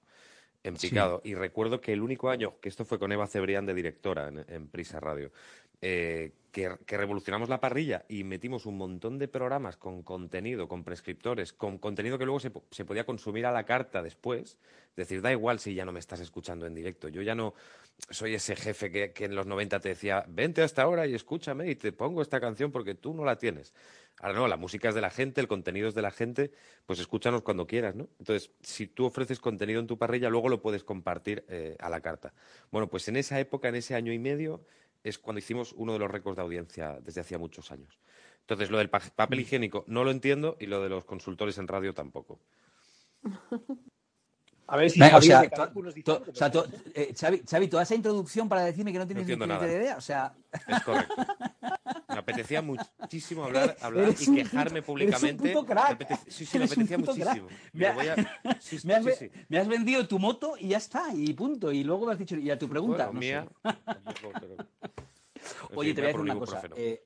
En picado. Y recuerdo que el único año, que esto fue con Eva Cebrián de directora en Prisa Radio, eh, que, revolucionamos la parrilla y metimos un montón de programas con contenido, con prescriptores, con contenido que luego se, podía consumir a la carta después. Es decir, da igual si ya no me estás escuchando en directo. Yo ya no soy ese jefe que, en los 90 te decía, vente hasta ahora y escúchame y te pongo esta canción porque tú no la tienes. Ahora no, la música es de la gente, el contenido es de la gente, pues escúchanos cuando quieras, ¿no? Entonces, si tú ofreces contenido en tu parrilla, luego lo puedes compartir eh, a la carta. Bueno, pues en esa época, en ese año y medio, es cuando hicimos uno de los récords de audiencia desde hacía muchos años. Entonces, lo del papel mm. higiénico no lo entiendo y lo de los consultores en radio tampoco. A ver si o sea, eh, Xavi, toda esa introducción para decirme que no tienes ni idea, o sea... Es correcto. Me apetecía muchísimo hablar, hablar y quejarme públicamente. Sí, sí, me apetecía muchísimo. Me, has, vendido tu moto y ya está, y punto. Y luego me has dicho, y a tu pregunta. mía. Oye, te voy a decir una cosa. Eh,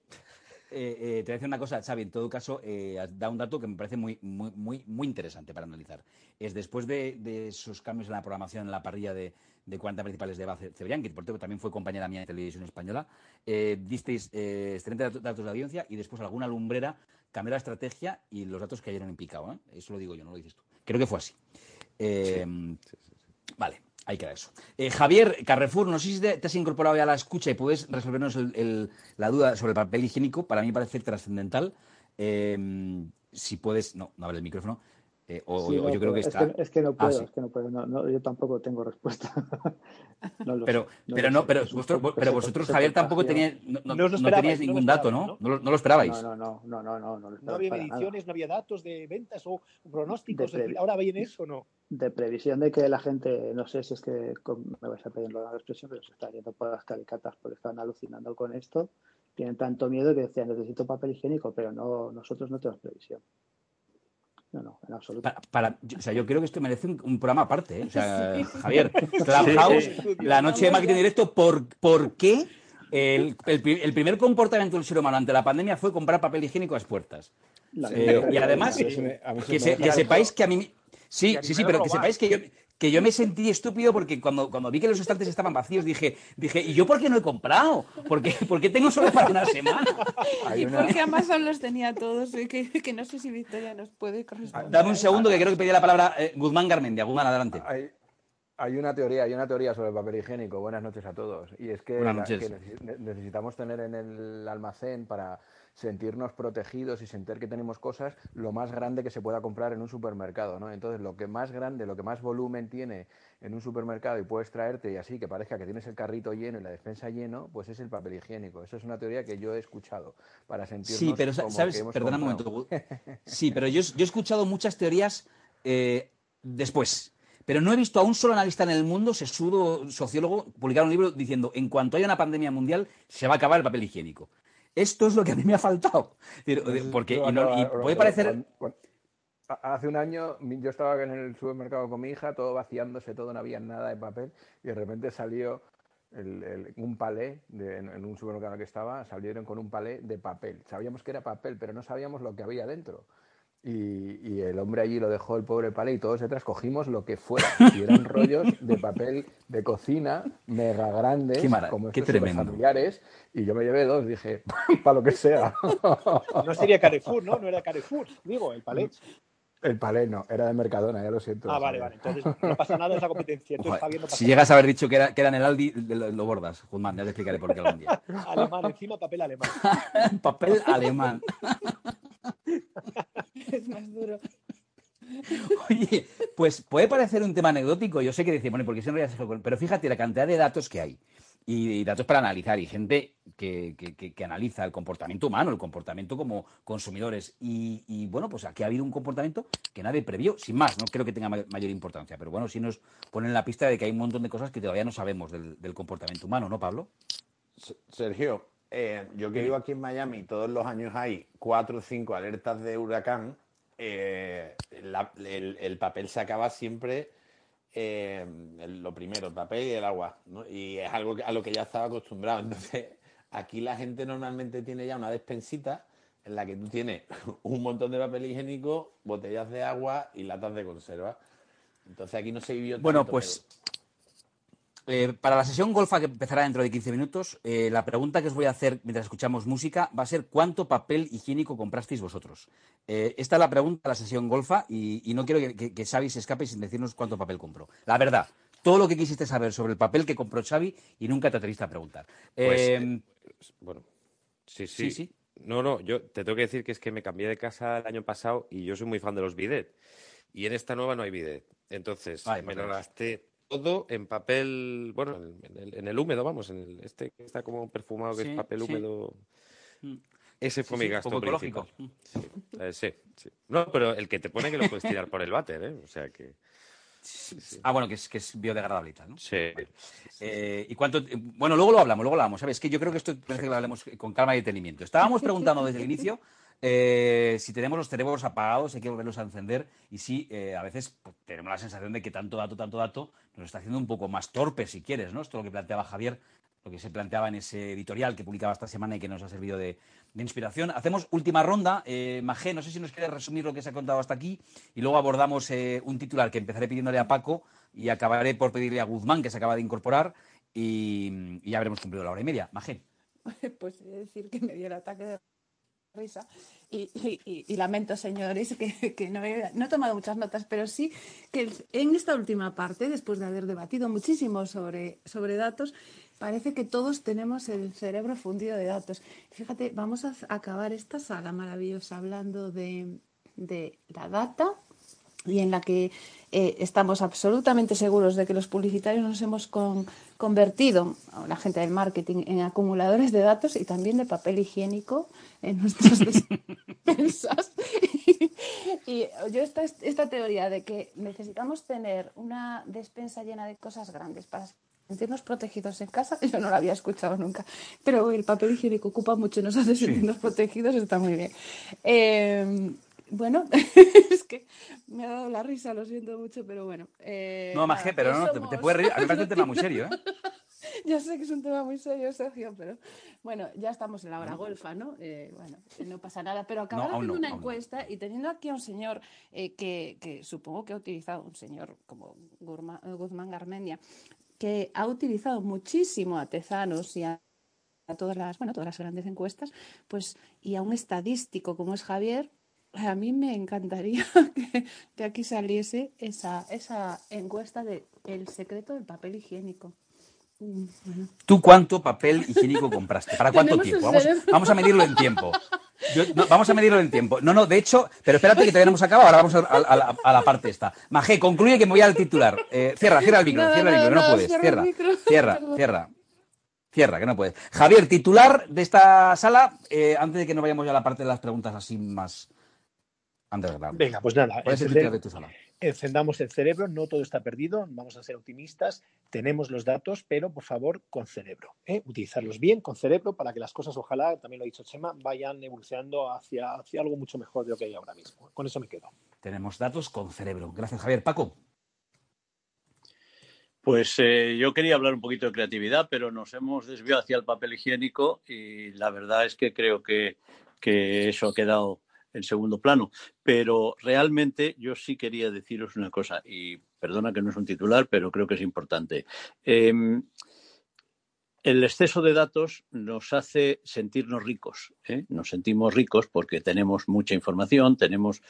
eh, te voy a decir una cosa, Xavi, en todo caso, eh, da un dato que me parece muy, muy, muy, muy interesante para analizar. Es después de, esos cambios en la programación, en la parrilla de, de 40 principales de Base Cebrián, que por también fue compañera mía de televisión española, disteis excelentes datos de audiencia y después alguna lumbrera cambió la estrategia y los datos cayeron en picado. Eso lo digo yo, no lo dices tú. Creo que fue así. Vale. Ahí queda eso. Eh, Javier Carrefour, no sé si te, has incorporado ya a la escucha y puedes resolvernos la duda sobre el papel higiénico. Para mí parece trascendental. Eh, si puedes. No, no abre el micrófono. Eh, o, yo creo que está. Es que, no ah, puedo, es que no puedo. yo tampoco tengo respuesta. pero, pero no, pero, vosotros, pero vosotros, Javier, tampoco teníais, no, teníais ningún dato, ¿no? ¿no? lo esperabais. No, no, no, no, no. No, había mediciones, no había datos de ventas o pronósticos. ¿Ahora ven eso o no? De previsión de que la gente, no sé si es que me vais a pedir la expresión, pero se está yendo por las caricatas porque están alucinando con esto. Tienen tanto miedo que decían necesito papel higiénico, pero no nosotros no tenemos previsión. No, no, en absoluto. Para, o sea, yo creo que esto merece un, programa aparte. ¿eh? O sea, Javier, Clubhouse, la noche de marketing directo, ¿por, por qué el, el, primer comportamiento del ser humano ante la pandemia fue comprar papel higiénico a las puertas? Eh, y además, que, sepáis que a mí... Sí, sí, sí, pero que sepáis que yo que yo me sentí estúpido porque cuando, cuando vi que los estantes estaban vacíos dije, dije, ¿y yo por qué no he comprado? ¿Por qué, tengo solo para una semana? y porque Amazon los tenía todos, que, que, no sé si Victoria nos puede corresponder. Dame un segundo que creo que pedía la palabra eh, Guzmán Garmendia. Guzmán, adelante. Hay, hay, una teoría, hay una teoría sobre el papel higiénico. Buenas noches a todos. Y es que, que necesitamos tener en el almacén para sentirnos protegidos y sentir que tenemos cosas lo más grande que se pueda comprar en un supermercado, ¿no? Entonces, lo que más grande, lo que más volumen tiene en un supermercado y puedes traerte y así que parezca que tienes el carrito lleno y la despensa lleno, pues es el papel higiénico. Eso es una teoría que yo he escuchado para sentirnos Sí, pero sabes, perdona un momento. Sí, pero yo, he escuchado muchas teorías eh, después. Pero no he visto a un solo analista en el mundo, sesudo sociólogo, publicar un libro diciendo en cuanto haya una pandemia mundial se va a acabar el papel higiénico. Esto es lo que a mí me ha faltado. Porque puede parecer... Hace un año yo estaba en el supermercado con mi hija, todo vaciándose, todo, no había nada de papel, y de repente salió un palé, en, un supermercado que estaba, salieron con un palé de papel. Sabíamos que era papel, pero no sabíamos lo que había dentro. Y, el hombre allí lo dejó el pobre palé y todos detrás cogimos lo que fuera. Y eran rollos de papel de cocina mega grandes, como estos familiares. Y yo me llevé dos, dije, para lo que sea. No sería Carrefour, ¿no? No era Carrefour, digo, el palé. El palé no, era de Mercadona, ya lo siento. Ah, vale, vale. Entonces no pasa nada esa competencia. si llegas a haber dicho que era, que era en el Aldi, lo, bordas, Guzmán, ya te explicaré por qué algún día. Alemán, encima papel alemán. papel alemán. Es más duro. Oye, pues puede parecer un tema anecdótico, yo sé que decimos, bueno, porque si no pero fíjate la cantidad de datos que hay y, datos para analizar y gente que, que, analiza el comportamiento humano, el comportamiento como consumidores. Y, bueno, pues aquí ha habido un comportamiento que nadie previó, sin más, no creo que tenga mayor importancia, pero bueno, sí nos ponen la pista de que hay un montón de cosas que todavía no sabemos del, del comportamiento humano, ¿no, Pablo? Sergio, eh, yo que vivo aquí en Miami, todos los años hay cuatro o cinco alertas de huracán. Eh, el, papel se acaba siempre eh, lo primero, el papel y el agua. Y es algo a lo que ya estaba acostumbrado. Entonces, aquí la gente normalmente tiene ya una despensita en la que tú tienes un montón de papel higiénico, botellas de agua y latas de conserva. Entonces aquí no se vivió Bueno, pues eh, para la sesión golfa que empezará dentro de 15 minutos, eh, la pregunta que os voy a hacer mientras escuchamos música va a ser ¿cuánto papel higiénico comprasteis vosotros? Eh, esta es la pregunta de la sesión golfa y, no quiero que, que, Xavi se escape sin decirnos cuánto papel compró. La verdad, todo lo que quisiste saber sobre el papel que compró Xavi y nunca te atreviste a preguntar. Pues, bueno, sí, sí, sí, No, no, yo te tengo que decir que es que me cambié de casa el año pasado y yo soy muy fan de los bidet. Y en esta nueva no hay bidet. Entonces, me lo gasté todo en papel, bueno, en el, húmedo, vamos, en el, este que está como perfumado, que es papel húmedo. Mm. Ese fue mi gasto principal. Eh, sí, sí, No, pero el que te pone que lo puedes tirar por el váter, ¿eh? O sea que... Ah, bueno, que es, que es biodegradable y tal, ¿no? Sí. Eh, y cuánto, bueno, luego lo hablamos, luego lo hablamos. ¿Sabes? Que yo creo que esto parece que lo hablemos con calma y detenimiento. Estábamos preguntando desde el inicio eh, si tenemos los cerebros apagados, hay que volverlos a encender. Y sí, eh, a veces pues, tenemos la sensación de que tanto dato, tanto dato, nos está haciendo un poco más torpes, si quieres, ¿no? Esto es lo que planteaba Javier, lo que se planteaba en ese editorial que publicaba esta semana y que nos ha servido de, inspiración. Hacemos última ronda. Eh, Magé, no sé si nos quieres resumir lo que se ha contado hasta aquí y luego abordamos eh, un titular que empezaré pidiéndole a Paco y acabaré por pedirle a Guzmán, que se acaba de incorporar, y, ya habremos cumplido la hora y media. Magé. Pues decir que me dio el ataque de risa. Y, lamento, señores, que, no, he, no, he, tomado muchas notas, pero sí que en esta última parte, después de haber debatido muchísimo sobre, sobre datos, parece que todos tenemos el cerebro fundido de datos. Fíjate, vamos a acabar esta sala maravillosa hablando de, de la data y en la que eh, estamos absolutamente seguros de que los publicitarios nos hemos convertido, la gente del marketing, en acumuladores de datos y también de papel higiénico en nuestras despensas. y, yo esta, esta teoría de que necesitamos tener una despensa llena de cosas grandes para sentirnos protegidos en casa, yo no la había escuchado nunca. Pero el papel higiénico ocupa mucho y nos hace sentirnos protegidos, está muy bien. Eh, bueno, es que me ha dado la risa, lo siento mucho, pero bueno. Eh, no, Magé, pero no, te, te, puedes reír. A mí me parece un tema muy serio, ¿eh? ya sé que es un tema muy serio, Sergio, pero bueno, ya estamos en la hora golfa, ¿no? Eh, bueno, no pasa nada, pero acabar haciendo una encuesta y teniendo aquí a un señor eh, que, que, supongo que ha utilizado, un señor como Guzmán Garmendia, que ha utilizado muchísimo a Tezanos y a todas las, bueno, todas las grandes encuestas, pues, y a un estadístico como es Javier, a mí me encantaría que, aquí saliese esa, esa encuesta de el secreto del papel higiénico. Mm, ¿Tú cuánto papel higiénico compraste? ¿Para cuánto tiempo? Vamos, a medirlo en tiempo. vamos a medirlo en tiempo. No, no, de hecho, pero espérate que todavía no hemos acabado, ahora vamos a, la, parte esta. Majé, concluye que me voy al titular. Eh, cierra, cierra el micro, cierra el micro, no, puedes. Cierra, cierra, cierra. Cierra, que no puedes. Javier, titular de esta sala, eh, antes de que nos vayamos ya a la parte de las preguntas así más, Venga, pues nada, encendamos el cerebro, no todo está perdido, vamos a ser optimistas, tenemos los datos, pero por favor con cerebro, ¿eh? utilizarlos bien con cerebro para que las cosas, ojalá, también lo ha dicho Chema, vayan evolucionando hacia, hacia algo mucho mejor de lo que hay ahora mismo. Con eso me quedo. Tenemos datos con cerebro. Gracias, Javier. Paco. Pues eh, yo quería hablar un poquito de creatividad, pero nos hemos desviado hacia el papel higiénico y la verdad es que creo que, que eso ha quedado en segundo plano. Pero realmente yo sí quería deciros una cosa, y perdona que no es un titular, pero creo que es importante. Em, el exceso de datos nos hace sentirnos ricos. ¿eh? Nos sentimos ricos porque tenemos mucha información, tenemos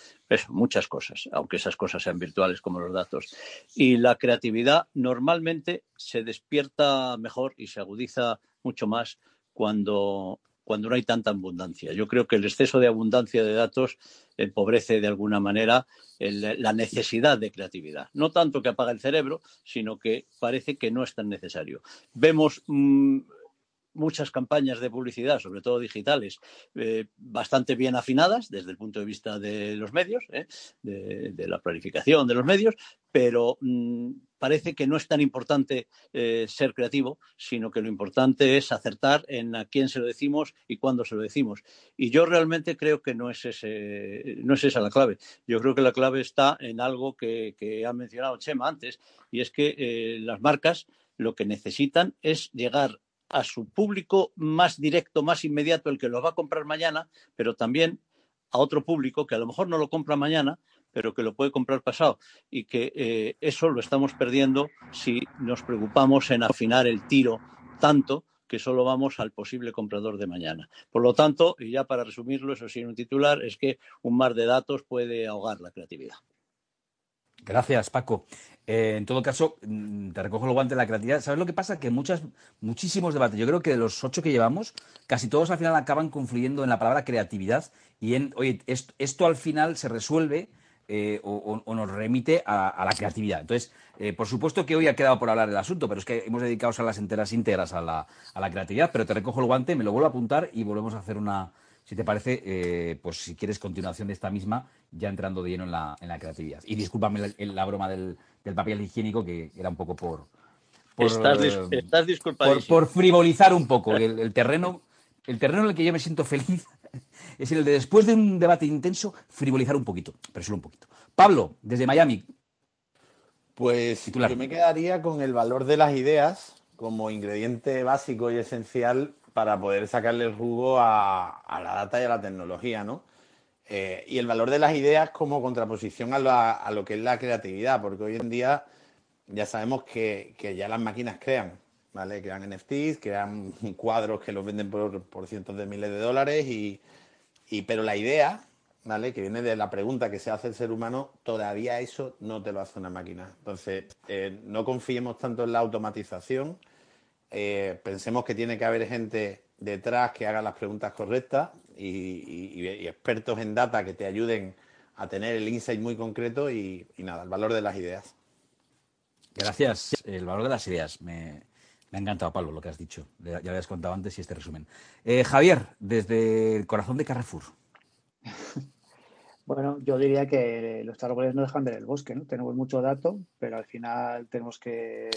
muchas cosas, aunque esas cosas sean virtuales como los datos. Y la creatividad normalmente se despierta mejor y se agudiza mucho más cuando cuando no hay tanta abundancia. Yo creo que el exceso de abundancia de datos empobrece de alguna manera la necesidad de creatividad. No tanto que apaga el cerebro, sino que parece que no es tan necesario. Vemos mm, muchas campañas de publicidad, sobre todo digitales, eh, bastante bien afinadas desde el punto de vista de los medios, eh, de, la planificación de los medios, pero mm, parece que no es tan importante eh, ser creativo, sino que lo importante es acertar en a quién se lo decimos y cuándo se lo decimos. Y yo realmente creo que no es, ese, no es esa la clave. Yo creo que la clave está en algo que ha mencionado Chema antes, y es que las marcas lo que necesitan es llegar a su público más directo, más inmediato, el que lo va a comprar mañana, pero también a otro público que a lo mejor no lo compra mañana, pero que lo puede comprar pasado. Y que eh, eso lo estamos perdiendo si nos preocupamos en afinar el tiro tanto que solo vamos al posible comprador de mañana. Por lo tanto, y ya para resumirlo, eso sí en un titular, es que un mar de datos puede ahogar la creatividad. Gracias, Paco. Eh, en todo caso, mm, te recojo el guante de la creatividad. ¿Sabes lo que pasa? Que muchas, muchísimos debates, yo creo que de los ocho que llevamos, casi todos al final acaban confluyendo en la palabra creatividad y en, oye, esto, al final se resuelve eh, o, nos remite a, la creatividad. Entonces, eh, por supuesto que hoy ha quedado por hablar el asunto, pero es que hemos dedicado a las enteras íntegras a la, a la creatividad, pero te recojo el guante, me lo vuelvo a apuntar y volvemos a hacer una, si te parece, eh, pues si quieres continuación de esta misma, ya entrando de lleno en la, en la creatividad. Y discúlpame la, broma del, papel higiénico, que era un poco por... por estás, Por, por, frivolizar un poco el, terreno. El terreno en el que yo me siento feliz es el de después de un debate intenso, frivolizar un poquito, pero solo un poquito. Pablo, desde Miami. Pues yo me quedaría con el valor de las ideas como ingrediente básico y esencial para poder sacarle el jugo a, la data y a la tecnología, ¿no? Eh, y el valor de las ideas como contraposición a, lo que es la creatividad, porque hoy en día ya sabemos que, ya las máquinas crean, ¿vale? Crean NFTs, crean cuadros que los venden por, cientos de miles de dólares, y, pero la idea, ¿vale? Que viene de la pregunta que se hace el ser humano, todavía eso no te lo hace una máquina. Entonces, eh, no confiemos tanto en la automatización, eh, pensemos que tiene que haber gente detrás que haga las preguntas correctas y, expertos en data que te ayuden a tener el insight muy concreto y, nada, el valor de las ideas. Gracias. El valor de las ideas. Me, ha encantado, Pablo, lo que has dicho. Ya lo habías contado antes y este resumen. Eh, Javier, desde el corazón de Carrefour. Bueno, yo diría que los árboles no dejan ver el bosque, ¿no? Tenemos mucho dato, pero al final tenemos que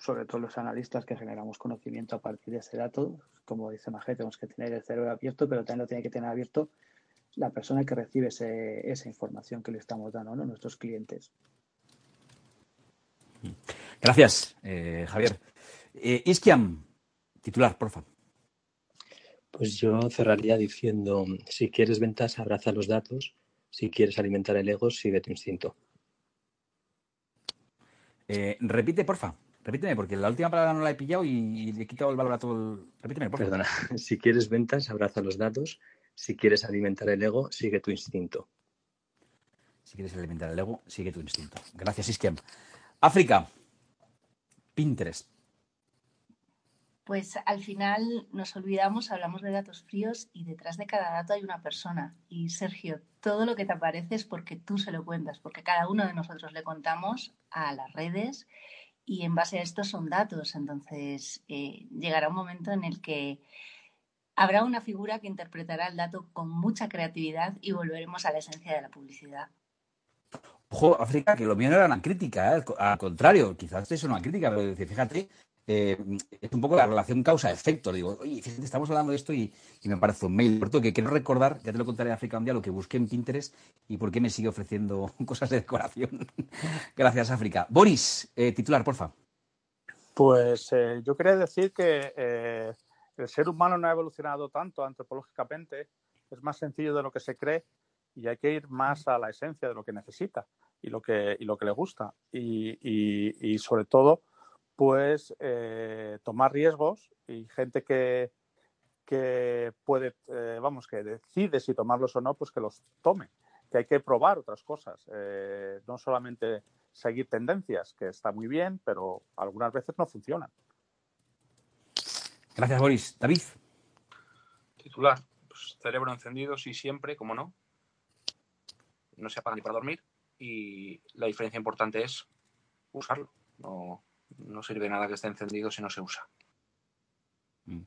sobre todo los analistas que generamos conocimiento a partir de ese dato, como dice Majé, tenemos que tener el cerebro abierto, pero también lo tiene que tener abierto la persona que recibe esa información que le estamos dando a nuestros clientes. Gracias, eh, Javier. Eh, Iskiam, titular, por favor. Pues yo cerraría diciendo, si quieres ventas, abraza los datos. Si quieres alimentar el ego, sigue tu instinto. Eh, repite, porfa. Repíteme, porque la última palabra no la he pillado y, le he quitado el valor a todo el... Repíteme, por favor. Perdona. Si quieres ventas, abraza los datos. Si quieres alimentar el ego, sigue tu instinto. Si quieres alimentar el ego, sigue tu instinto. Gracias, Iskiem. África. Pinterest. Pues al final nos olvidamos, hablamos de datos fríos y detrás de cada dato hay una persona. Y Sergio, todo lo que te aparece es porque tú se lo cuentas, porque cada uno de nosotros le contamos a las redes y en base a esto son datos. Entonces, eh, llegará un momento en el que habrá una figura que interpretará el dato con mucha creatividad y volveremos a la esencia de la publicidad. Ojo, África, que lo mío no era una crítica, ¿eh? al contrario, quizás es una crítica, pero fíjate eh, es un poco la relación causa-efecto. Digo, estamos hablando de esto y, me parece un mail. Por que quiero recordar, ya te lo contaré en África un día, lo que busqué en Pinterest y por qué me sigue ofreciendo cosas de decoración. Gracias, África. Boris, eh, titular, porfa. Pues eh, yo quería decir que el ser humano no ha evolucionado tanto antropológicamente, es más sencillo de lo que se cree y hay que ir más a la esencia de lo que necesita y lo que, y lo que le gusta. y sobre todo, pues eh, tomar riesgos y gente que, que puede, eh, vamos, que decide si tomarlos o no, pues que los tome, que hay que probar otras cosas, eh, no solamente seguir tendencias, que está muy bien, pero algunas veces no funcionan. Gracias, Boris. David. Titular, pues, cerebro encendido, sí, siempre, como no. No se apaga ni para dormir y la diferencia importante es usarlo, no, no sirve nada que esté encendido si no se usa. Mm.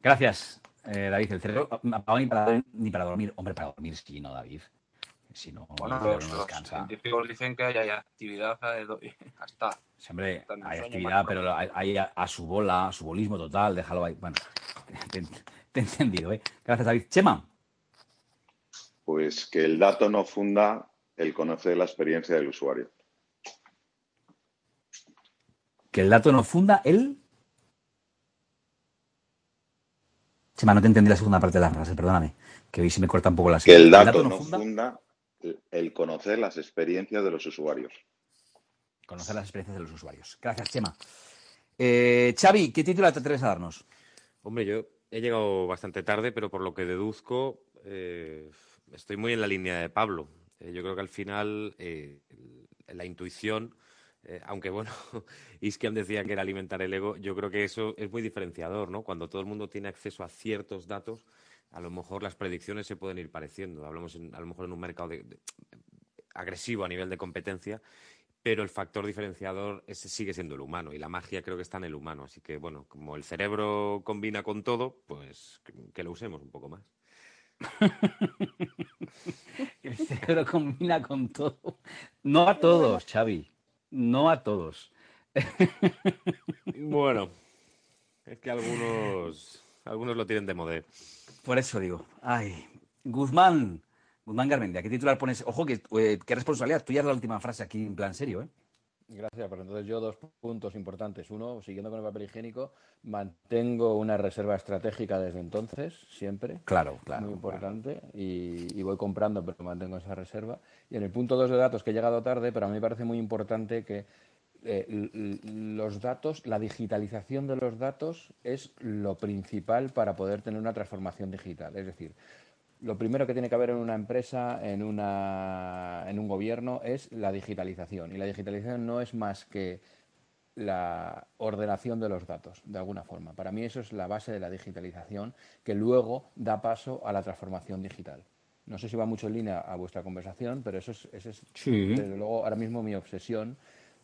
Gracias, eh, David. El cerebro apagado ni para, ni para dormir. Hombre, para dormir sí, no, David. Si no, bueno, los, no descansa. los científicos dicen que hay, actividad hasta. Siempre hay actividad, pero hay, a, su bola, a su bolismo total, déjalo ahí. Bueno, te, he entendido, ¿eh? Gracias, David. Chema. Pues que el dato no funda el conocer la experiencia del usuario que el dato no funda el... Chema, no te entendí la segunda parte de la frase, perdóname, que hoy sí me corta un poco la Que el dato, no, funda... el conocer las experiencias de los usuarios. Conocer las experiencias de los usuarios. Gracias, Chema. Eh, Xavi, ¿qué título te atreves a darnos? Hombre, yo he llegado bastante tarde, pero por lo que deduzco, eh, estoy muy en la línea de Pablo. Eh, yo creo que al final la intuición eh, aunque bueno, Iskian decía que era alimentar el ego, yo creo que eso es muy diferenciador, ¿no? Cuando todo el mundo tiene acceso a ciertos datos, a lo mejor las predicciones se pueden ir pareciendo. Hablamos a lo mejor en un mercado agresivo a nivel de competencia, pero el factor diferenciador sigue siendo el humano y la magia creo que está en el humano. Así que, bueno, como el cerebro combina con todo, pues que lo usemos un poco más. el cerebro combina con todo. No a todos, Xavi. No a todos. bueno, es que algunos, algunos lo tienen de modé. Por eso digo, ay, Guzmán, Guzmán Garmendia, ¿qué titular pones? Ojo, que, eh, qué responsabilidad. Tú ya es la última frase aquí en plan serio, ¿eh? Gracias, pero entonces yo dos puntos importantes. Uno, siguiendo con el papel higiénico, mantengo una reserva estratégica desde entonces, siempre. Claro, claro. Muy importante. Y, voy comprando, pero mantengo esa reserva. Y en el punto dos de datos, que he llegado tarde, pero a mí me parece muy importante que eh, los datos, la digitalización de los datos es lo principal para poder tener una transformación digital. Es decir, lo primero que tiene que haber en una empresa, en, una, en un gobierno, es la digitalización. Y la digitalización no es más que la ordenación de los datos, de alguna forma. Para mí eso es la base de la digitalización que luego da paso a la transformación digital. No sé si va mucho en línea a vuestra conversación, pero eso es, es desde luego ahora mismo mi obsesión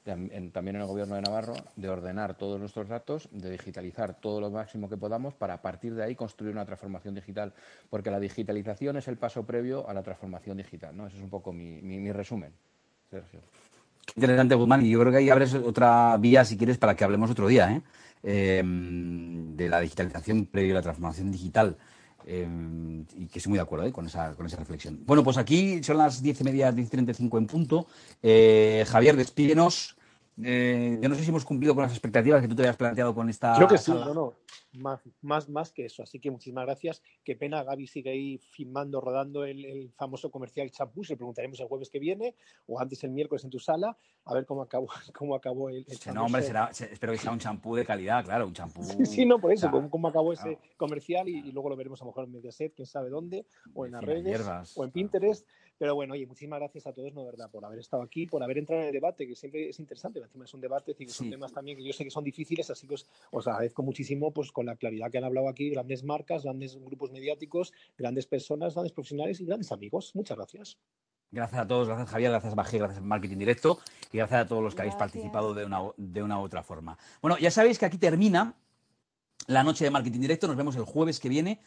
también en el gobierno de Navarro, de ordenar todos nuestros datos, de digitalizar todo lo máximo que podamos para a partir de ahí construir una transformación digital, porque la digitalización es el paso previo a la transformación digital. ¿no? Ese es un poco mi, resumen, Sergio. Interesante, Guzmán, y yo creo que ahí abres otra vía, si quieres, para que hablemos otro día, ¿eh? Em, de la digitalización previo a la transformación digital. Em, y que estoy muy de acuerdo ¿eh? con, esa, con esa reflexión. Bueno, pues aquí son las diez y media, diez y cinco en punto. Eh, Javier, despídenos eh, yo no sé si hemos cumplido con las expectativas que tú te habías planteado con esta. Creo que sí, no, no, más, más, más que eso. Así que muchísimas gracias. Qué pena, Gaby sigue ahí filmando, rodando el, famoso comercial champú. Se preguntaremos el jueves que viene o antes el miércoles en tu sala, a ver cómo acabó, cómo acabó el, el No, hombre, será, espero que sea un champú de calidad, claro, un champú. Sí, sí, no, por eso, cómo, acabó ese comercial y, luego lo veremos a lo mejor en Mediaset, quién sabe dónde, o en las redes, o en Pinterest. Pero bueno, oye, muchísimas gracias a todos, no verdad, por haber estado aquí, por haber entrado en el debate, que siempre es interesante. Encima es un debate, y son temas también que yo sé que son difíciles, así que os, agradezco muchísimo pues con la claridad que han hablado aquí, grandes marcas, grandes grupos mediáticos, grandes personas, grandes profesionales y grandes amigos. Muchas gracias. Gracias a todos, gracias Javier, gracias Bají, gracias Marketing Directo y gracias a todos los que habéis participado de una, de una u otra forma. Bueno, ya sabéis que aquí termina la noche de Marketing Directo. Nos vemos el jueves que viene